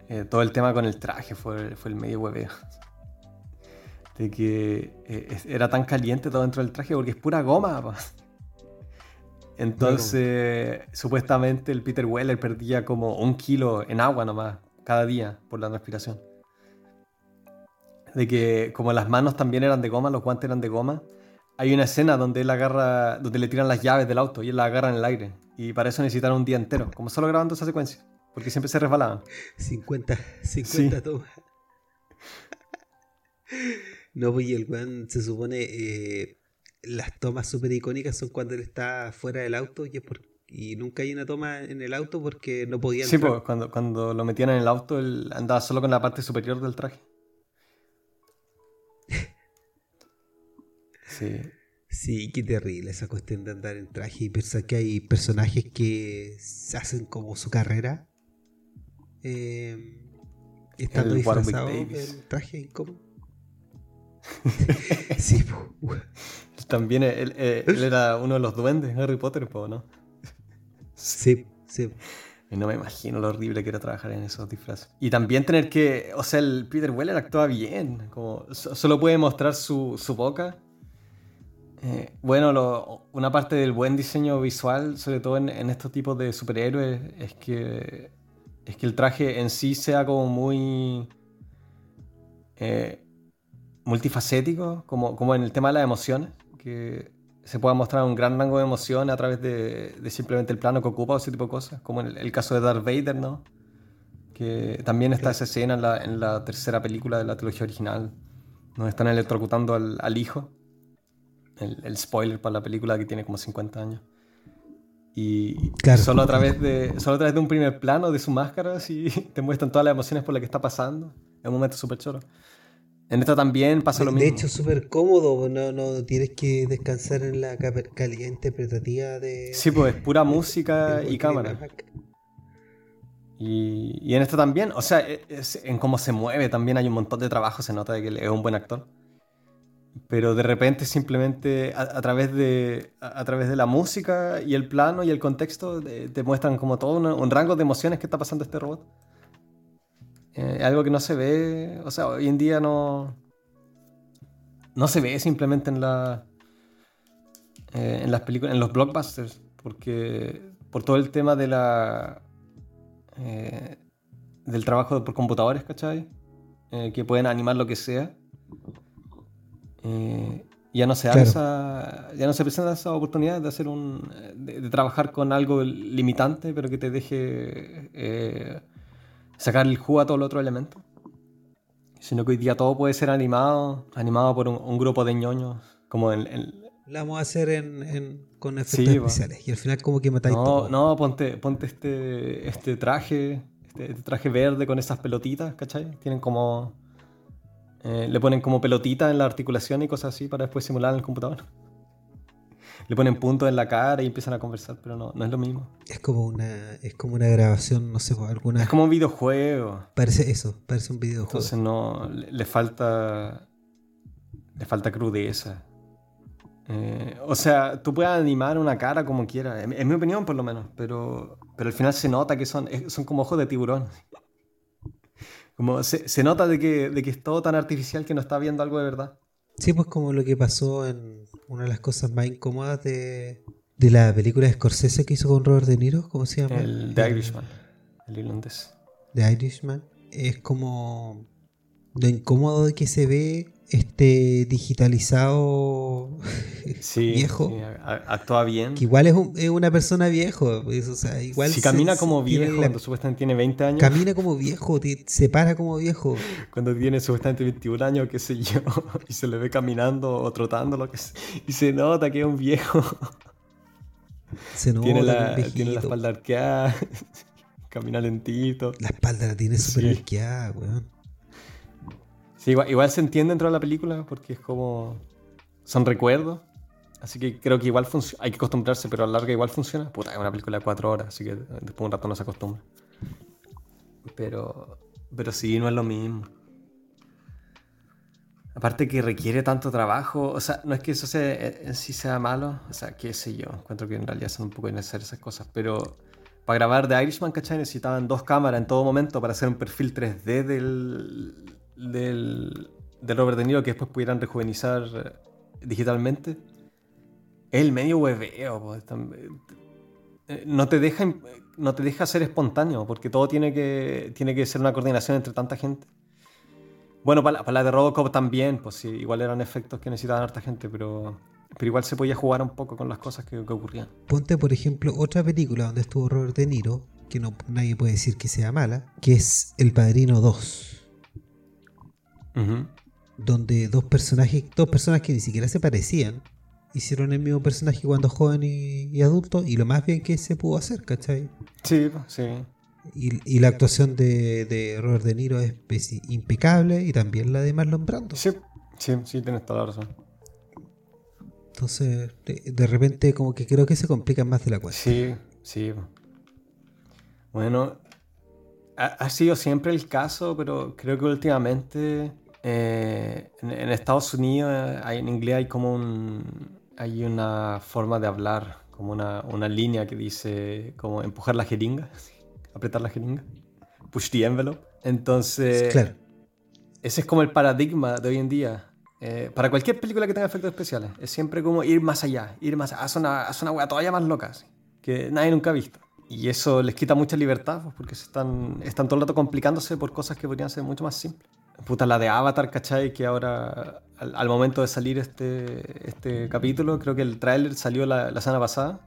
eh, todo el tema con el traje fue, fue el medio hueveo. De que eh, era tan caliente todo dentro del traje porque es pura goma. Entonces, supuestamente el Peter Weller perdía como un kilo en agua nomás cada día por la respiración. De que como las manos también eran de goma, los guantes eran de goma, hay una escena donde él agarra, donde le tiran las llaves del auto y él la agarra en el aire. Y para eso necesitaron un día entero, como solo grabando esa secuencia, porque siempre se resbalaban. 50, 50 tomas. no, pues el weón se supone eh, las tomas súper icónicas son cuando él está fuera del auto y, es y nunca hay una toma en el auto porque no podía Sí, pues cuando, cuando lo metían en el auto él andaba solo con la parte superior del traje. Sí. Sí, qué terrible esa cuestión de andar en traje y pensar que hay personajes que se hacen como su carrera eh, estando disfrazados en traje incómodo. sí, También él, eh, él, era uno de los duendes Harry Potter, ¿no? Sí, sí. Y no me imagino lo horrible que era trabajar en esos disfraces. Y también tener que. O sea, el Peter Weller actúa bien. Como solo puede mostrar su, su boca. Eh, bueno, una parte del buen diseño visual, sobre todo en, en, estos tipos de superhéroes, es que. Es que el traje en sí sea como muy. Eh, multifacético, como, como en el tema de las emociones, que se pueda mostrar un gran rango de emociones a través de, simplemente el plano que ocupa o ese tipo de cosas, como en el, caso de Darth Vader, ¿no? Que también está esa escena en la, en la, tercera película de la trilogía original, donde están electrocutando al, al hijo. El, el, spoiler para la película que tiene como 50 años. Y solo, a través de, solo a través de un primer plano de su máscara, así, te muestran todas las emociones por las que está pasando. Es un momento súper choro. En esta también pasa lo mismo. De hecho, súper cómodo, no, no tienes que descansar en la calidad interpretativa de. Sí, pues pura música y cámara. Y, y, en esto también, o sea, e, en cómo se mueve también hay un montón de trabajo, se nota de que es un buen actor. Pero de repente simplemente a, través, de, a, través de la música y el plano y el contexto te, muestran como todo un rango de emociones que está pasando este robot. Eh, algo que no se ve, o sea, hoy en día no, no se ve simplemente en la eh, en las películas, en los blockbusters, porque por todo el tema de la eh, del trabajo por computadores, ¿cachai? que pueden animar lo que sea. ya no se ya no se presenta esa oportunidad de hacer un de trabajar con algo limitante, pero que te deje sacar el jugo a todos los otros elementos. Sino que hoy día todo puede ser animado, animado por un, grupo de ñoños, como en... La vamos a hacer en, con efectos especiales. Y al final como que matáis no, todo. No, ponte, ponte este, este traje, este, este, traje verde con esas pelotitas, ¿cachai? Tienen como... Eh, le ponen como pelotitas en la articulación y cosas así para después simular en el computador le ponen puntos en la cara y empiezan a conversar, pero no, no es lo mismo. Es como una, es como una grabación, no sé, alguna. Es como un videojuego. Parece eso, parece un videojuego. Entonces no, le, falta, le falta crudeza. Eh, o sea, tú puedes animar una cara como quieras, en, mi opinión por lo menos, pero, pero al final se nota que son, son como ojos de tiburón. Como se, se nota de que, de que es todo tan artificial que no está viendo algo de verdad. Sí, pues como lo que pasó en una de las cosas más incómodas de, de la película de Scorsese que hizo con Robert De Niro, ¿cómo se llama? El The Irishman, el irlandés. The Irishman. Es como lo incómodo de que se ve este digitalizado viejo. actúa bien. Que igual es, una persona viejo. Pues, o sea, igual si camina como viejo cuando supuestamente tiene 20 años. Camina como viejo, se para como viejo. Cuando tiene supuestamente 21 años, qué sé yo, y se le ve caminando o trotando, lo que y se nota que es un viejo. Se nota tiene la, tiene la espalda arqueada, camina lentito. La espalda la tiene súper arqueada, weón. Sí, igual, se entiende dentro de la película porque es como. Son recuerdos. Así que creo que igual funciona. Hay que acostumbrarse, pero a la larga igual funciona. Puta, es una película de cuatro horas, así que después de un rato no se acostumbra. Pero. Pero sí, no es lo mismo. Aparte que requiere tanto trabajo, o sea, no es que eso sea, en sí sea malo, o sea, qué sé yo, encuentro que en realidad son un poco innecesarias esas cosas, pero para grabar The Irishman, ¿cachai? Necesitaban dos cámaras en todo momento para hacer un perfil 3D del, del, de Robert De Niro que después pudieran rejuvenizar eh, digitalmente. el medio hueveo, eh, no te deja no te deja ser espontáneo, porque todo tiene que, tiene que ser una coordinación entre tanta gente. Bueno, para la, de Robocop también, pues igual eran efectos que necesitaban harta gente, pero, pero igual se podía jugar un poco con las cosas que, ocurrían. Ponte, por ejemplo, otra película donde estuvo Robert De Niro, que nadie puede decir que sea mala, que es El Padrino 2. Donde dos personajes, dos personas que ni siquiera se parecían, hicieron el mismo personaje cuando joven y, adulto y lo más bien que se pudo hacer, ¿cachai? Sí, sí. Y, la actuación de, Robert De Niro es impecable y también la de Marlon Brando. Sí, sí, sí, tienes toda la razón. Entonces, de, repente como que creo que se complica más de la cuenta. Sí, sí. Bueno, ha, sido siempre el caso, pero creo que últimamente eh, en, Estados Unidos, en inglés hay como un, hay una forma de hablar, como una, una línea que dice como empujar la jeringa, apretar la jeringa, push the envelope. Entonces, claro. ese es como el paradigma de hoy en día. Eh, para cualquier película que tenga efectos especiales, es siempre como ir más allá, ir más allá, haz una, haz una todavía más loca, que nadie nunca ha visto. Y eso les quita mucha libertad, pues, porque se están, están todo el rato complicándose por cosas que podrían ser mucho más simples. Puta, la de Avatar, ¿cachai? Que ahora, al, momento de salir este, este capítulo, creo que el tráiler salió la, la, semana pasada.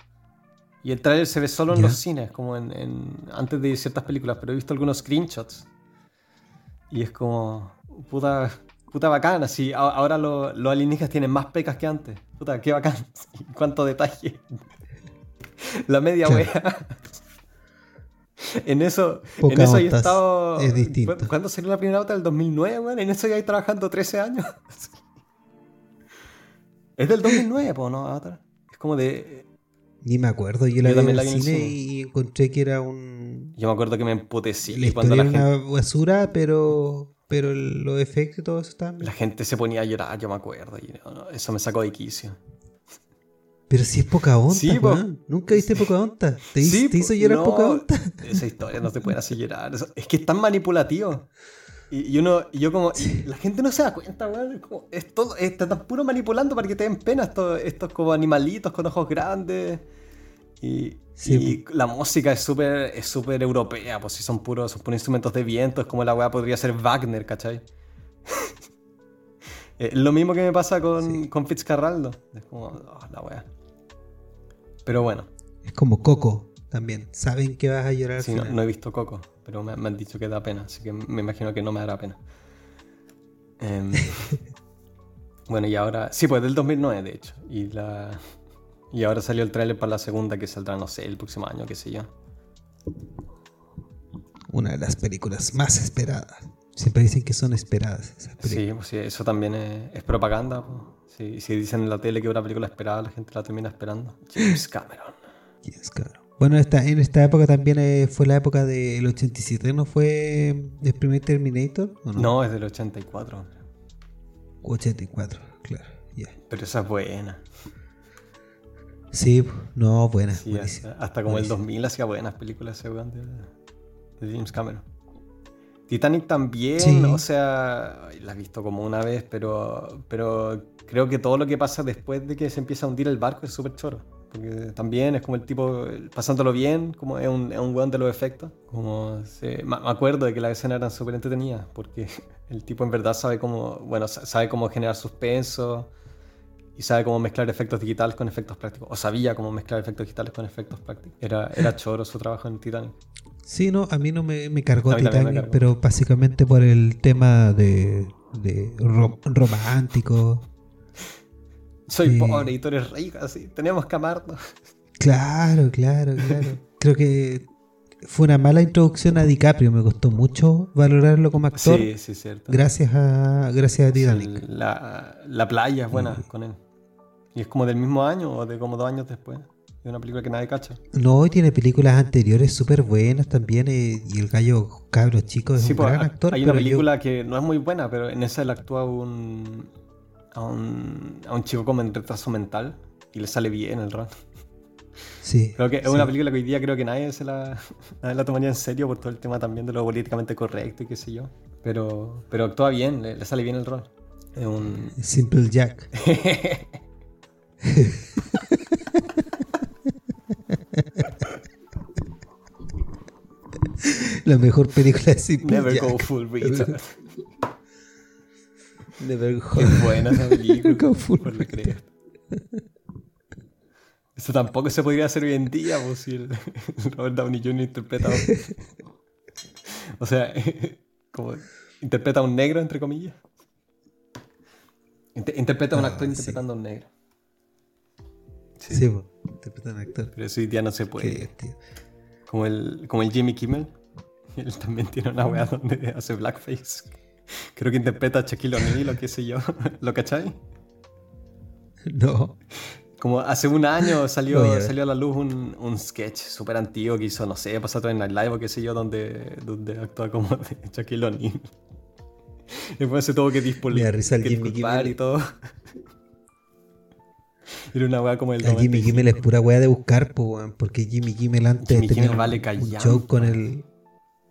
Y el tráiler se ve solo en los cines, como en, antes de ciertas películas, pero he visto algunos screenshots. Y es como, puta, puta bacán, así. Ahora los alienígenas tienen más pecas que antes. Puta, qué bacán. Cuánto detalle. La media wea. En eso, en eso he estado. Es distinto. ¿Cuándo salió la primera nota? ¿Del 2009, weón? En eso ya he trabajando 13 años. es del 2009, ¿no? Es como de. Ni me acuerdo, yo la vi en el cine y encontré que era un. Yo me acuerdo que me emputecí. La cuando la una basura, pero. Pero los efectos y todo eso también. La gente se ponía a llorar, yo me acuerdo. Y eso me sacó de quicio. Pero si es poca sí, Nunca viste Pocahontas. ¿Te, sí, ¿te hizo llorar no, Esa historia no se puede hacer llorar. Es que es tan manipulativo. Y, uno, y yo como, la gente no se da cuenta, weón. Es, todo, está tan puro manipulando para que te den pena estos, estos como animalitos con ojos grandes. Y, y la música es súper es súper europea, pues si son puros, son puros instrumentos de viento, es como la weá podría ser Wagner, ¿cachai? lo mismo que me pasa con, con Fitzcarraldo. Es como, oh, la weá. Pero bueno. Es como Coco también. Saben que vas a llorar. Sí, no, he visto Coco, pero me, han dicho que da pena, así que me imagino que no me dará pena. Em, bueno, y ahora. Sí, pues del 2009, de hecho. Y, la, y ahora salió el tráiler para la segunda que saldrá, no sé, el próximo año, qué sé yo. Una de las películas más esperadas. Siempre dicen que son esperadas. sí, pues sí, eso también es, propaganda. Pues. Si, si dicen en la tele que una película esperada, la gente la termina esperando. James Cameron. James Cameron. Bueno, esta, en esta época también eh, fue la época del 87, ¿no fue el primer Terminator? no? es del 84. 84, claro. Pero esa es buena. Sí, no, buena. hasta, como el 2000 hacía buenas películas de, de James Cameron. Titanic también, o sea, la he visto como una vez, pero, pero creo que todo lo que pasa después de que se empieza a hundir el barco es súper choro. Porque también es como el tipo pasándolo bien, como es un, es un weón de los efectos. Como me acuerdo de que las escenas eran súper entretenidas, porque el tipo en verdad sabe cómo, bueno, sabe cómo generar suspenso y sabe cómo mezclar efectos digitales con efectos prácticos. O sabía cómo mezclar efectos digitales con efectos prácticos. Era, era choro su trabajo en Titanic. Sí, no, a mí no me, me cargó Titanic, pero básicamente por el tema de, de romántico. Soy pobre y tú eres rico, así, tenemos que amarnos. Claro, claro, claro. Creo que fue una mala introducción a DiCaprio, me costó mucho valorarlo como actor. Sí, sí, cierto. Gracias a, gracias a Titanic. la, la, playa es buena con él. ¿Y es como del mismo año o de como dos años después? Es una película que nadie cacha. No, y tiene películas anteriores súper buenas también. Eh, y el gallo cabro chico es un pues, gran actor. Hay una película que no es muy buena, pero en esa él actúa un, a, un, a un chico como en retraso mental y le sale bien el rol. Sí. Creo que es una película que hoy día creo que nadie se la, la tomaría en serio por todo el tema también de lo políticamente correcto y qué sé yo. Pero, pero actúa bien, le, le sale bien el rol. Es un... Simple Jack. La mejor película de Simple Never Jack. go full retard. Never go, Qué buena esa película. go full por. Eso tampoco se podría hacer hoy en día, pues, si el Robert Downey Jr. interpreta a un- O sea, como interpreta a un negro, entre comillas. Inter- interpreta a un Ah, actor sí. interpretando a un negro. Sí, po, interpreta a un actor. Pero eso hoy día no se Qué puede. divertido. Como el, como el Jimmy Kimmel. Él también tiene una weá donde hace blackface. Creo que interpreta a Shaquille O'Neal o qué sé yo. ¿Lo cachai? No. Como hace un año salió, ver. salió a la luz un, un sketch súper antiguo que hizo, no sé, pasado en Night Live o qué sé yo, donde, donde actúa como de Shaquille O'Neal. Después se tuvo que, dispul- que disculpar y todo. Era una weá como el A Jimmy 95. Kimmel es pura weá de buscar, po, weón, porque Jimmy Kimmel antes Jimmy tenía Kimmel un- vale un callampa. show con el...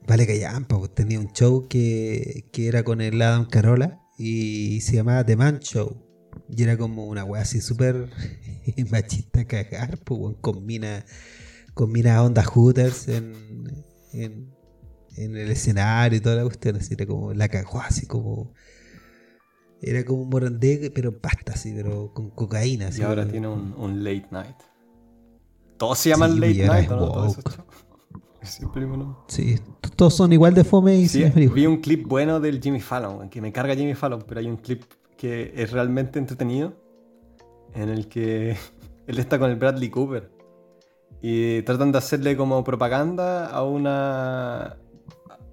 Vale Callampa, pues, tenía un show que, que era con el Adam Carola y se llamaba The Man Show. Y era como una weá así súper machista cagar, pues, weón, combina, combina onda Hooters en, en, en el escenario y toda la cuestión, así era como la cagó, así como... Era como un morandé, pero pasta, así, pero con cocaína. así, Y ahora como- tiene un, un late night. Todos se llaman Sí, late night, es ¿o ¿no? Todos. Sí, todos son igual de fome y Sí, vi un clip bueno del Jimmy Fallon, que me carga Jimmy Fallon, pero hay un clip que es realmente entretenido en el que él está con el Bradley Cooper y tratan de hacerle como propaganda a una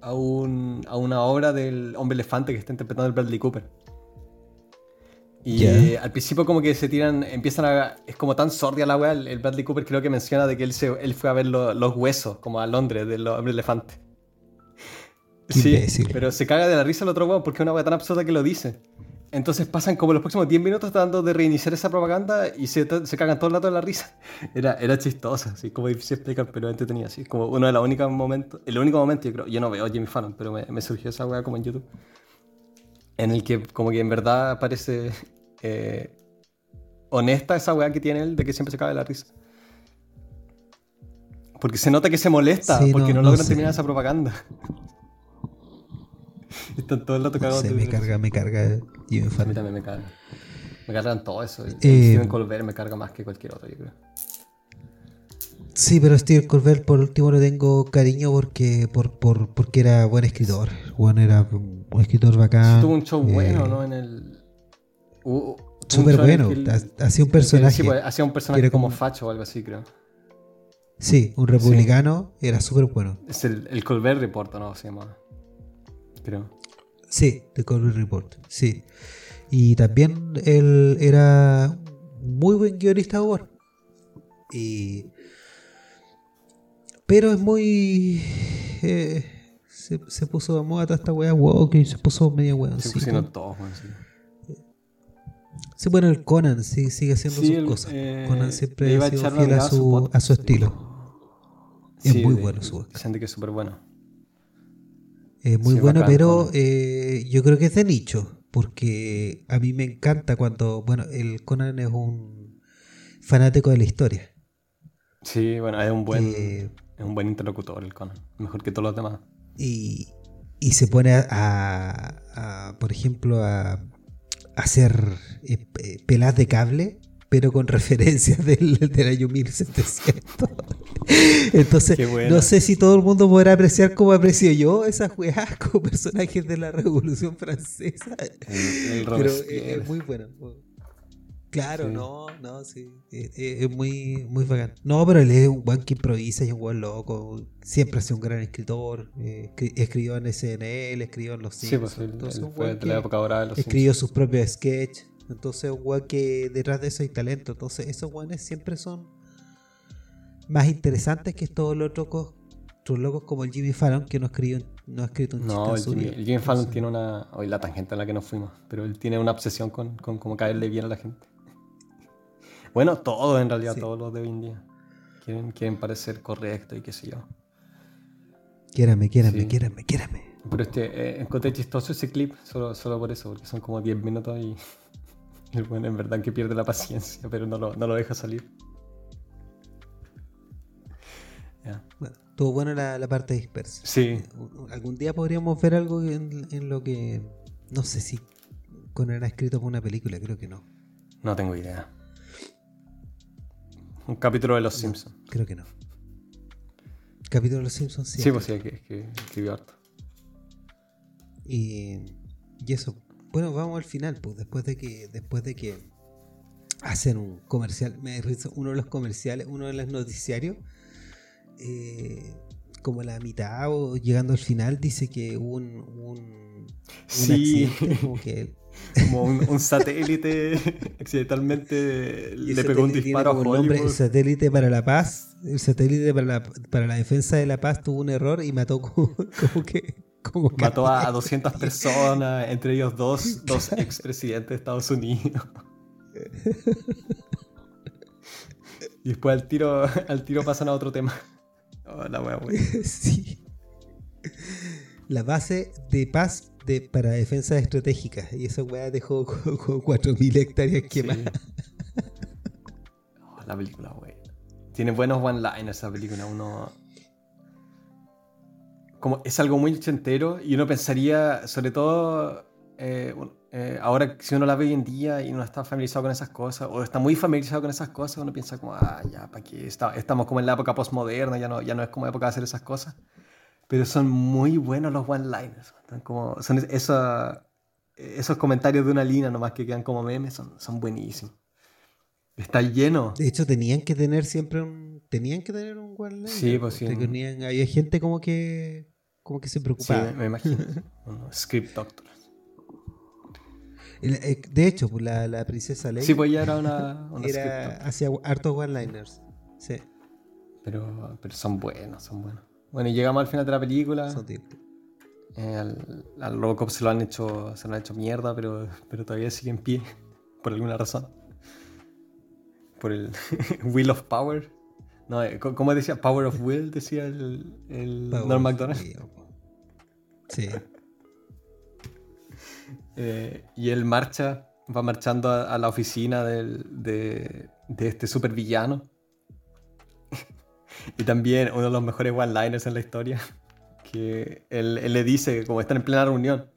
a, un- a una obra del hombre elefante que está interpretando el Bradley Cooper. Y Ya. eh, al principio como que se tiran, empiezan a... Es como tan sordia la weá, el, el Bradley Cooper creo que menciona de que él, se, él fue a ver lo- los huesos, como a Londres, del hombre elefante. Qué Sí, imbécil. pero se caga de la risa el otro weón porque es una weá tan absurda que lo dice. Entonces pasan como los próximos 10 minutos tratando de reiniciar esa propaganda y se, se cagan todo el rato de la risa. Era, era chistosa, así como difícil de explicar, pero entretenida, así como uno de los únicos momentos, el único momento, yo creo, yo no veo Jimmy Fallon, pero me, me surgió esa weá como en YouTube, en el que como que en verdad parece eh, honesta esa weá que tiene él de que siempre se caga de la risa. Porque se nota que se molesta Sí, porque no, no- no logran sé. terminar esa propaganda. Están todo el rato No sé, me carga, me carga Jimmy A mí también me carga. Me cargan todo eso. Y Eh, Steven Colbert me carga más que cualquier otro, yo creo. Sí, pero Steve Colbert por último le tengo cariño porque por, por, porque era buen escritor. Juan era un escritor bacán. Tuvo un show eh, bueno, ¿no? En el. un Súper el bueno. Hacía un el personaje. Sí, pues, hacía un personaje era como como- facho o algo así, creo. Sí, un republicano. Era súper bueno. Es el, el Colbert Report, ¿no? Se llama. Creo. Sí, The Colbert Report. Sí. Y también él era muy buen guionista de humor. Y. Pero es muy. eh, se, se puso de moda toda esta wea woke y se puso media weón. Se pusieron todos, weón, sí. Sí, bueno, el Conan sí, sigue haciendo Sí, sus el- cosas. eh, Conan siempre ha sido fiel a su a su estilo. Es muy de- bueno su de que es súper bueno. Es muy Sí, bueno, bacán, pero eh, yo creo que es de nicho. Porque a mí me encanta cuando. Bueno, el Conan es un fanático de la historia. Sí, bueno, es un buen, Eh, es un buen interlocutor el Conan. Mejor que todos los demás. Y, y se pone a, a- a, por ejemplo, a, hacer eh, pelas de cable, pero con referencias del, del año 1700. Entonces, no sé si todo el mundo podrá apreciar como aprecio yo esas weas como personajes de la Revolución Francesa. El, el Pero eh, es muy bueno. Claro, Sí. no, no, sí. Es, es- es muy, muy bacán. No, pero él es un buen que improvisa y un buen loco. Siempre ha sido un gran escritor. eh, escri- escribió en SNL, escribió en Los Sí, Simpsons. pues él, entonces, weón de la época de los escribió sus propios sketches. Entonces, un weón que detrás de eso hay talento. Entonces, esos weones siempre son más interesantes que estos los locos, otros locos como el Jimmy Fallon, que no, escribió, no ha escrito un No, chiste en el el Jimmy Fallon Entonces, tiene una. Hoy la tangente en la que nos fuimos. Pero él tiene una obsesión con, con cómo caerle bien a la gente. Bueno, todos en realidad, Sí. todos los de hoy en día. Quieren, quieren parecer correctos y qué sé yo. Quiérame, quiérame, Sí. quiérame, quiérame. Pero este, eh, encontré chistoso ese clip solo, solo por eso, porque son como 10 minutos y. El bueno, en verdad que pierde la paciencia, pero no lo, no lo deja salir. Ya. Bueno, Estuvo buena la, parte dispersa. Sí. Eh, algún día podríamos ver algo en, lo que. No sé si con era escrito por una película, creo que no. No tengo idea. Un capítulo de Los Simpsons. Creo que no. Capítulo de Los Simpsons, sí. Sí, pues sí, que, que escribió harto. Y, y eso. Bueno, vamos al final, pues después de que después de que hacen un comercial, me uno de los comerciales, uno de los noticiarios eh, como la mitad o llegando al final, dice que hubo un, un, sí. como que como un, satélite accidentalmente le pegó un disparo a Hollywood. el satélite para la paz, el satélite para la, para la defensa de la paz tuvo un error y mató como, que como mató a 200 personas, entre ellos dos, dos expresidentes de Estados Unidos. y después al tiro, al tiro pasan a otro tema. Oh, la sí. La base de paz de, para defensa estratégica. Y esa weá dejó con, 4.000 hectáreas quemadas. Oh, la película, wey. Tiene buenos one-liners esa película. Uno. Como es algo muy ochentero y uno pensaría, sobre todo. Eh, eh, ahora, si uno la ve hoy en día y no está familiarizado con esas cosas, o está muy familiarizado con esas cosas, uno piensa como, ah, ya, ¿para qué? estamos como en la época postmoderna, ya no, ya no es como época de hacer esas cosas. Pero son muy buenos los one-liners. Como, son esos comentarios de una línea nomás que quedan como memes, son, son buenísimos. Está lleno. De hecho, tenían que tener siempre un. Tenían que tener un one-liner. Sí, pues sí. había gente como que. Como que se preocupaba. Sí, me imagino. script doctor. Eh, de hecho, pues la, la princesa Leia. Sí, pues ya era una. era hacia hartos one-liners. Sí. Pero, pero son buenos, son buenos. Bueno, y llegamos al final de la película. Eh, al, al, Robocop se lo han hecho, se lo han hecho mierda, pero, pero todavía sigue en pie. Por alguna razón. Por el Will of Power. No, eh, ¿cómo decía? Power of Will, decía el, el Norm McDonald. Sí. Eh, y él marcha, va marchando a, la oficina de, de, este super villano. Y también uno de los mejores one-liners en la historia, que él, le dice, como están en plena reunión,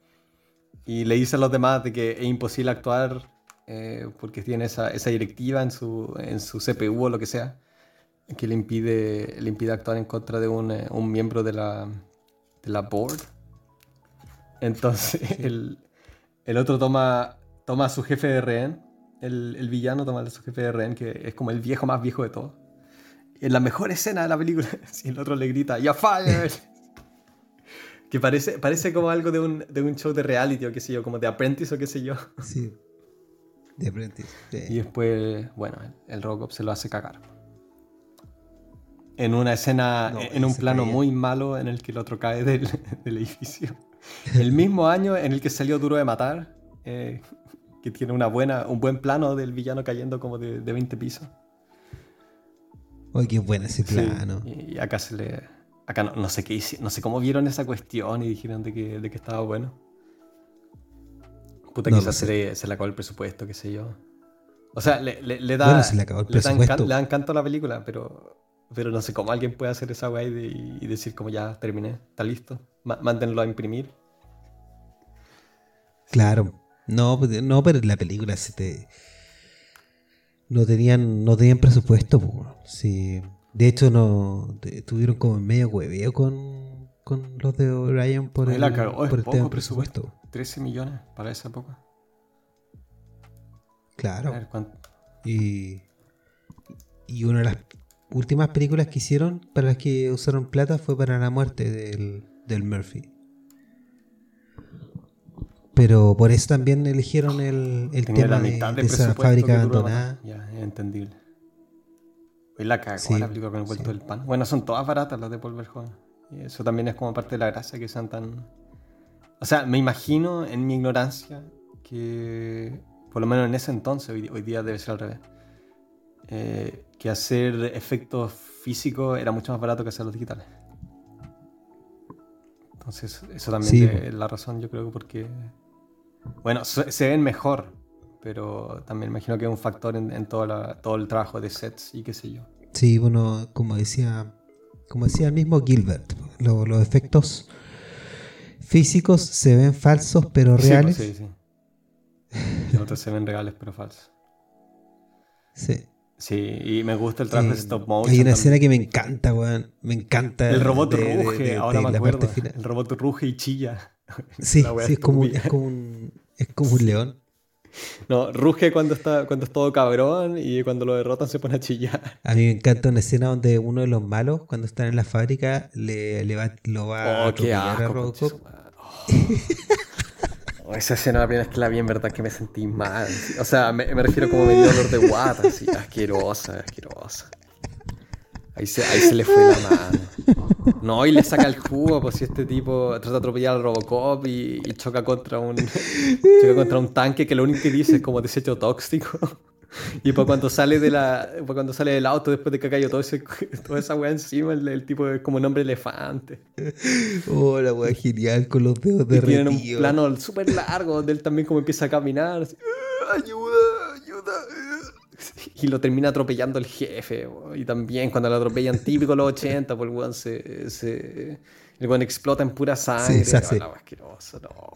y le dice a los demás de que es imposible actuar eh, porque tiene esa, directiva en su, en su CPU o lo que sea, que le impide, le impide actuar en contra de un, eh, miembro de la, de la board. Entonces, el, el otro toma, toma a su jefe de rehén. El, villano toma a su jefe de rehén, que es como el viejo más viejo de todos. En la mejor escena de la película, si el otro le grita, ¡Ya fire! que parece, parece como algo de un, de un, show de reality o qué sé yo, como de Apprentice o qué sé yo. Sí. De Apprentice. Y después, bueno, el Robocop se lo hace cagar. En una escena, en un plano muy malo en el que el otro cae del, del edificio. El mismo año en el que salió Duro de Matar, eh, que tiene una buena, un buen plano del villano cayendo como de, 20 pisos. Uy, qué bueno ese plano. y acá se le. Acá no, sé qué no sé cómo vieron esa cuestión y dijeron de que, de que estaba bueno. Puta, quizás se le, se le acabó el presupuesto, qué sé yo. O sea, le, le, da. Bueno, se le acabó el presupuesto. Le da encanto a la película, pero. Pero no sé cómo alguien puede hacer esa weá y, decir como ya terminé, está listo. Mántenlo a imprimir. Claro. No, pues, no, pero la película se te... No tenían, no tenían presupuesto, sí. De hecho, no tuvieron como medio hueveo con, con los de Orion por el, por el tema presupuesto. 13 millones para esa época. Claro. y, y una de las últimas películas que hicieron para las que usaron plata fue para la muerte del, del Murphy. Pero por eso también eligieron el, el tema de, esa fábrica abandonada. Ya, es entendible. Hoy la cagó la película con el vuelto del pan. Bueno, son todas baratas las de Paul Verhoeven. Y eso también es como parte de la gracia que sean tan. O sea, me imagino en mi ignorancia que, por lo menos en ese entonces, hoy, día debe ser al revés, eh, que hacer efectos físicos era mucho más barato que hacerlos digitales. Entonces, eso también es la razón, yo creo, porque bueno, se, ven mejor, pero también imagino que es un factor en, todo, todo el trabajo de sets y qué sé yo. Sí, bueno, como decía, como decía el mismo Gilbert, los efectos físicos se ven falsos pero pues, reales. Sí, sí. Otros se ven reales pero falsos. Sí. Sí, y me gusta el traje de stop motion. Hay una escena que me encanta, weón. Me encanta. El robot ruge, ahora me acuerdo. El robot ruge y chilla. Sí, sí es, como, es, como un, es como un león. No, ruge cuando está cuando es todo cabrón y cuando lo derrotan se pone a chillar. A mí me encanta una escena donde uno de los malos, cuando está en la fábrica, le, le va, lo va oh, a atropellar a Robocop. Oh, esa escena la primera vez que la vi, en verdad que me sentí mal. O sea, me, refiero como me dio dolor de guata, así, asquerosa, asquerosa. Ahí se, ahí se le fue la mano. No, y le saca el jugo, pues si este tipo trata de atropellar al Robocop y, y choca contra un choca contra un tanque que lo único que dice es como desecho tóxico. Y pues cuando sale de la pues cuando sale del auto después de que cayó todo ese, toda esa weá encima, el, tipo es como un hombre elefante. Oh, la weá genial con los dedos de Tienen un plano súper largo donde él también como empieza a caminar. Ayuda, ayuda. Y lo termina atropellando el jefe. Y también cuando lo atropellan típico los 80, pues el weón se, se, el weón explota en pura sangre. Sí, sí. asqueroso, no.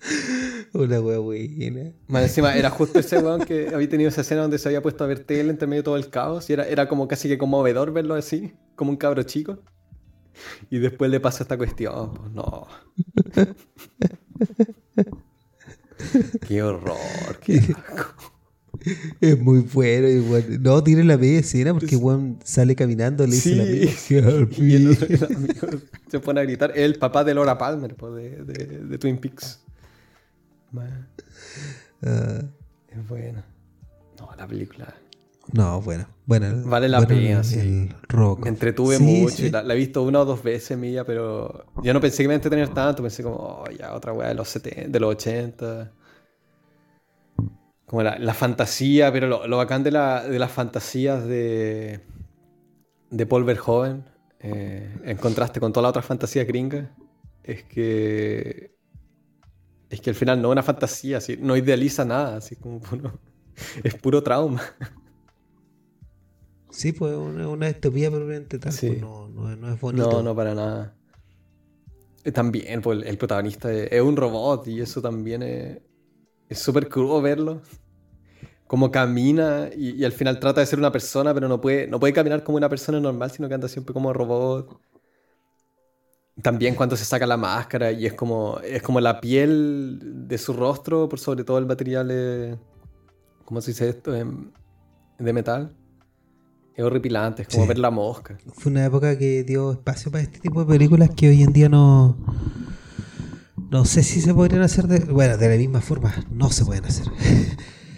Una wea buena. Más encima, era justo ese weón que había tenido esa escena donde se había puesto a ver tele entre medio de todo el caos. Y era, era como casi que conmovedor verlo así, como un cabro chico. Y después le pasa esta cuestión. Pues no. qué horror, qué Es muy bueno. Igual. No, tiene la media escena porque Juan sale caminando, le dice la media. se pone a gritar. El papá de Laura Palmer, pues, de, de, de Twin Peaks. Ah. es buena. No, la película. No, bueno. bueno vale la pena, sí. Me entretuve mucho. La, he visto una o dos veces, mía, pero yo no pensé que me iba a entretener tanto. Pensé como, oh, ya, otra weá de los 70, de los 80. Como la, fantasía, pero lo, bacán de, la, de las fantasías de, de Paul Verhoeven, eh, en contraste con todas las otras fantasías gringas, es que es que al final no es una fantasía, así, no idealiza nada, así como es puro trauma. Sí, pues una, una distopía probablemente tal, pues, no, no, es bonito. No, no, para nada. Eh, también, pues el, protagonista es, un robot y eso también es súper crudo verlo. Cómo camina y, y, al final trata de ser una persona, pero no puede, no puede caminar como una persona normal, sino que anda siempre como robot. También cuando se saca la máscara y es como, es como la piel de su rostro, por sobre todo el material, de, ¿cómo se dice esto? De metal. Es horripilante, es como ver la mosca. Fue una época que dio espacio para este tipo de películas que hoy en día no... No sé si se podrían hacer de... Bueno, de la misma forma, no se pueden hacer.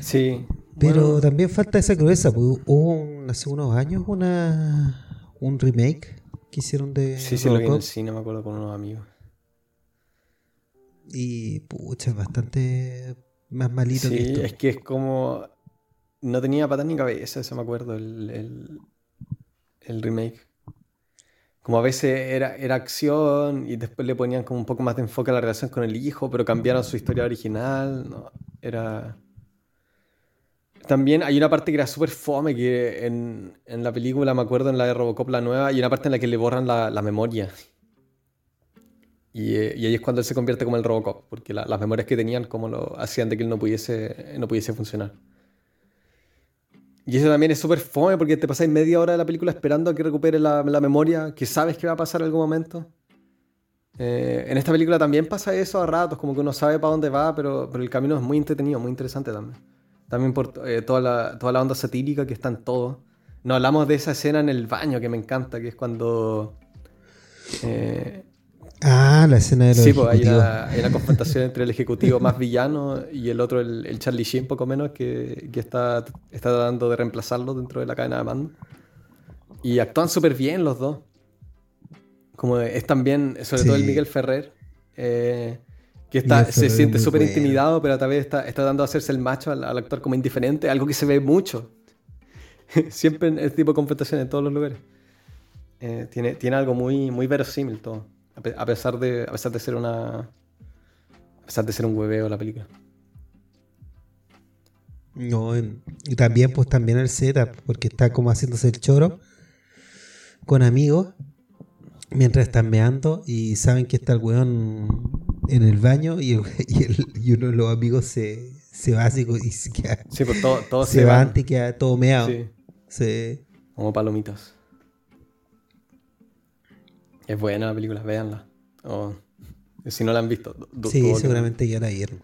Sí. Pero también falta esa crudeza. Pues, hubo hace unos años una, un remake que hicieron de. Sí, sí, lo vi en el cine, me acuerdo con unos amigos. Y pucha, bastante más malito que esto. es que es como. No tenía patas ni cabeza, eso me acuerdo, el, el, remake. Como a veces era, era acción y después le ponían como un poco más de enfoque a la relación con el hijo, pero cambiaron su historia original. Era. También hay una parte que era súper fome, que en, en, la película, me acuerdo, en la de Robocop, la nueva, hay una parte en la que le borran la, la memoria. Y, eh, ahí es cuando él se convierte como el Robocop, porque las memorias que tenían como lo hacían de que él no pudiese, no pudiese funcionar. Y eso también es súper fome, porque te pasáis media hora de la película esperando a que recupere la, memoria, que sabes que va a pasar en algún momento. Eh, en esta película también pasa eso a ratos, como que uno sabe para dónde va, pero, pero el camino es muy entretenido, muy interesante también. También por eh, toda, la, toda la onda satírica que está en todo. No hablamos de esa escena en el baño que me encanta, que es cuando. Eh, ah, la escena de los Sí, pues hay una, confrontación entre el ejecutivo más villano y el otro, el, Charlie Sheen, poco menos, que, que, está, está tratando de reemplazarlo dentro de la cadena de mando. Y actúan súper bien los dos. Como es también, sobre todo el Miguel Ferrer. Eh, que está, se siente súper intimidado, pero a través está, está dando a hacerse el macho al, actor como indiferente, algo que se ve mucho. Siempre en este tipo de confrontación en todos los lugares. Eh, tiene, tiene algo muy, muy verosímil todo. A pesar de, a pesar de ser una. A pesar de ser un hueveo la película. No, y también, pues también el setup, porque está como haciéndose el choro. con amigos mientras están meando y saben que está el weón en el baño y, uno de los amigos se, se va así y se queda. Sí, pues todo, se, va antes y queda todo meado. Sí. Como palomitas. Es buena la película, véanla. si no la han visto. Sí, seguramente ya la vieron.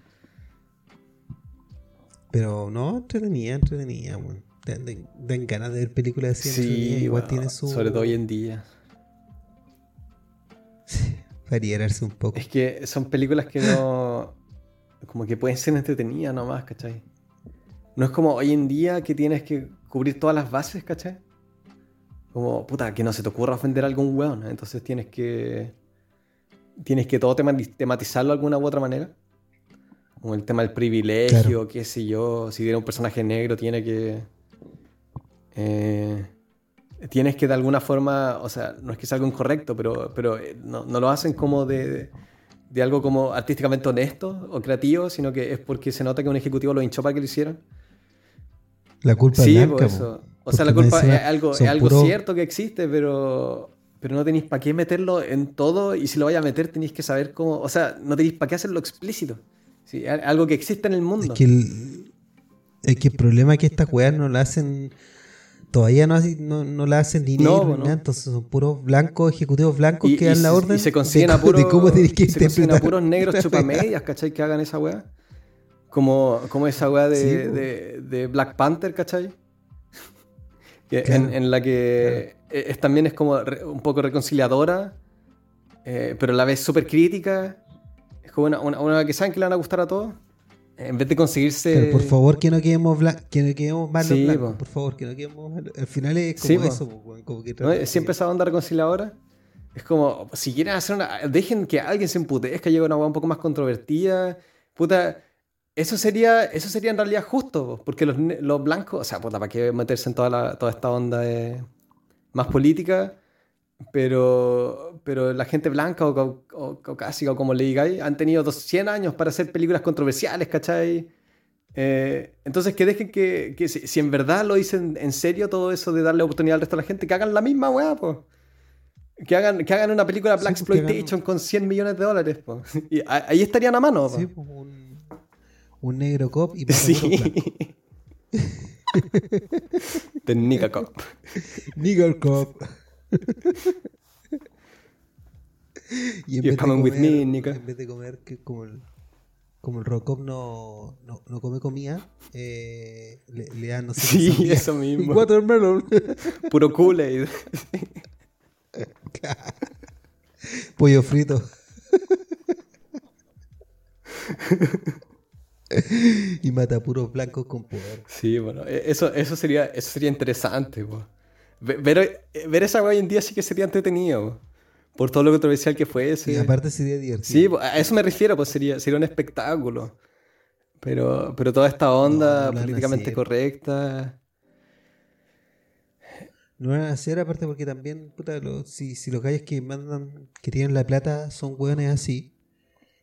Pero no, entretenida, entretenida, weón. Den, ganas de ver películas así. Sí, igual tiene su... sobre todo hoy en día. Variarse un poco. Es que son películas que no. como que pueden ser entretenidas nomás, ¿cachai? No es como hoy en día que tienes que cubrir todas las bases, ¿cachai? Como, puta, que no se te ocurra ofender a algún weón. Entonces tienes que. Tienes que todo tematizarlo de alguna u otra manera. Como el tema del privilegio, qué sé yo. Si tiene un personaje negro, tiene que eh, tienes que de alguna forma, o sea, no es que sea algo incorrecto, pero, pero eh, no, lo hacen como de, de, algo como artísticamente honesto o creativo, sino que es porque se nota que un ejecutivo lo hinchó para que lo hicieran. La culpa sí, es pues eso. O sea, la culpa es algo, es algo cierto que existe, pero, pero no tenéis para qué meterlo en todo y si lo vais a meter tenéis que saber cómo, o sea, no tenéis para qué hacerlo explícito. Sí, algo que existe en el mundo. Es que el, es que el problema es que estas weas no la hacen todavía no, no, no la hacen ni no, entonces son puros blancos, ejecutivos blancos que dan la orden. Y se consiguen a puros, se consiguen a puros negros chupamedias, ¿cachai? Que hagan esa weá. Como, como esa weá de, de, de, Black Panther, ¿cachai? En, la que e, es, también es como un poco reconciliadora, eh, pero a la vez súper crítica. Es como una, una, una que saben que le van a gustar a todos en vez de conseguirse. por favor, que no quedemos, que no quedemos mal sí, Por favor, que no quedemos. Al final es como eso, como que Siempre esa onda reconciliadora. Es como, si quieren hacer una. Dejen que alguien se emputezca, llegue una weá un poco más controvertida. Puta. Eso sería, eso sería en realidad justo, porque los, los blancos, o sea, puta, ¿para qué meterse en toda, la, toda esta onda de, más política? pero, pero la gente blanca o, o, caucásica o como le digáis han tenido 200 años para hacer películas controversiales, ¿cachai? Eh, entonces que dejen que, que si, en verdad lo dicen en serio todo eso de darle oportunidad al resto de la gente, que hagan la misma weá, pues. Que hagan, que hagan una película Black Exploitation con 100 millones de dólares, pues. Y ahí estarían a mano, Sí, pues un, un, negro cop y sí. The nigga cop. Nigger cop. y en vez, comer, en vez de comer, que como el, como el Robocop no, no, no come comida, eh, le, le, dan, no sé Sí, eso mismo. Watermelon. Puro Kool-Aid. Pollo frito. y mata puros blancos con poder. Sí, bueno, e, eso, eso, sería, eso sería interesante. Ver, ver esa hoy en día sí que sería entretenido. Por todo lo controversial que fuese. Y aparte sería divertido. Sí, a eso me refiero, pues sería, sería un espectáculo. Pero, pero toda esta onda políticamente correcta. No van a hacer, aparte porque también, puta, si, si los gallos que mandan, que tienen la plata son hueones así,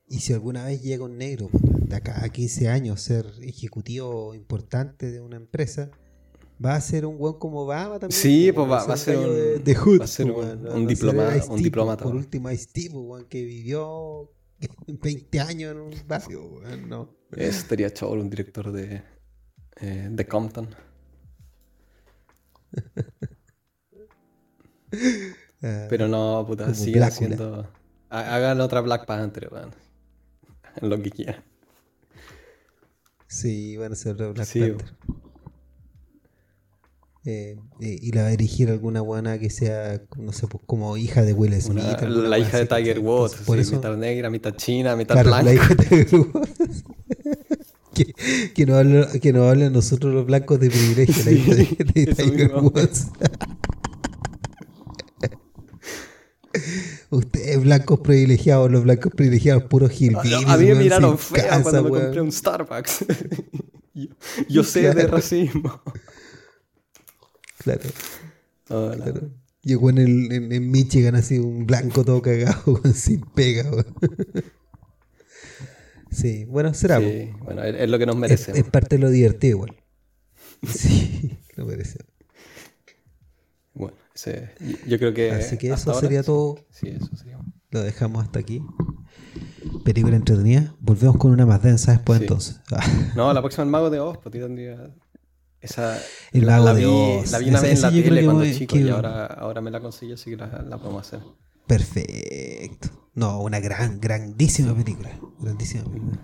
y si alguna vez llega un negro, de acá a 15 años, ser ejecutivo importante de una empresa, va a ser un buen como Obama también. Sí, pues va, a ser un, de, Hood, va a ser un, un, diploma, un diplomata. Por último, Ice tipo que vivió 20 años en un barrio, no. Eso estaría chévere un director de, eh, de Compton. Ah, Pero no, puta, sigue haciendo. Hagan otra Black Panther, weón. Lo que quieran. Sí, van a ser Black Panther. Eh, eh, y la va a dirigir alguna buena que sea, no sé, pues, como hija de Will Smith. la hija de Tiger Woods, por eso, mitad negra, mitad china, mitad blanca. La hija de Tiger Woods. que, que, no hablen, que no hablen nosotros los blancos de privilegio, la hija de, Tiger Woods. Ustedes, blancos privilegiados, los blancos privilegiados, puros hillbillies. A, mí me miraron fea cuando me compré un Starbucks. yo, sé de racismo. Claro. Llegó en, el, en, Michigan así un blanco todo cagado, sin pega. sí, bueno, será. Sí, bueno, es, lo que nos merece. Es, parte de lo divertido igual. Sí, lo merece. Sí, yo creo que. Así que eso sería todo. Sí, eso sería. Lo dejamos hasta aquí. Película entretenida. Volvemos con una más densa después entonces. no, la próxima el Mago de Oz, pues. Esa, el Mago de Oz. La vi una vez en la tele cuando chico y ahora, ahora me la conseguí, así que la, la podemos hacer. Perfecto. No, una gran, grandísima película. Grandísima película.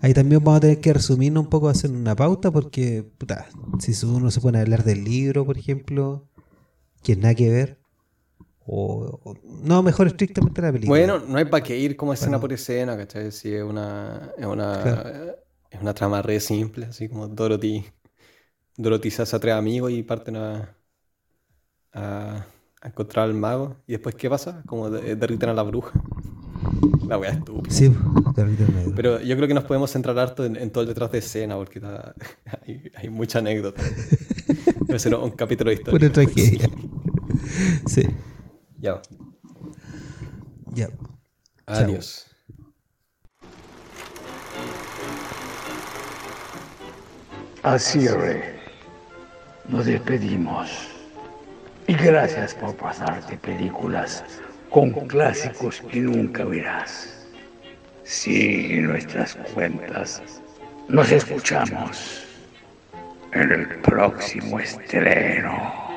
Ahí también vamos a tener que resumirnos un poco, hacer una pauta, porque, puta, si uno se pone a hablar del libro, por ejemplo, que nada que ver, o, no, mejor estrictamente la película. Bueno, no hay para qué ir como escena por escena, ¿cachai? Si es una, es una, es una trama re simple, así como Dorothy, Dorothy se hace a tres amigos y parten a, a, encontrar al mago, y después, ¿qué pasa? Como derriten a la bruja. La wea estúpida. Sí, Pero yo creo que nos podemos centrar harto en, todo el detrás de escena, porque hay, hay, mucha anécdota. Puede ser un capítulo de historia. Una tragedia. Sí. Ya. Ya. Adiós. Así Nos despedimos. Y gracias por pasarte películas con clásicos que nunca verás. Sigue nuestras cuentas. Nos escuchamos en el próximo estreno.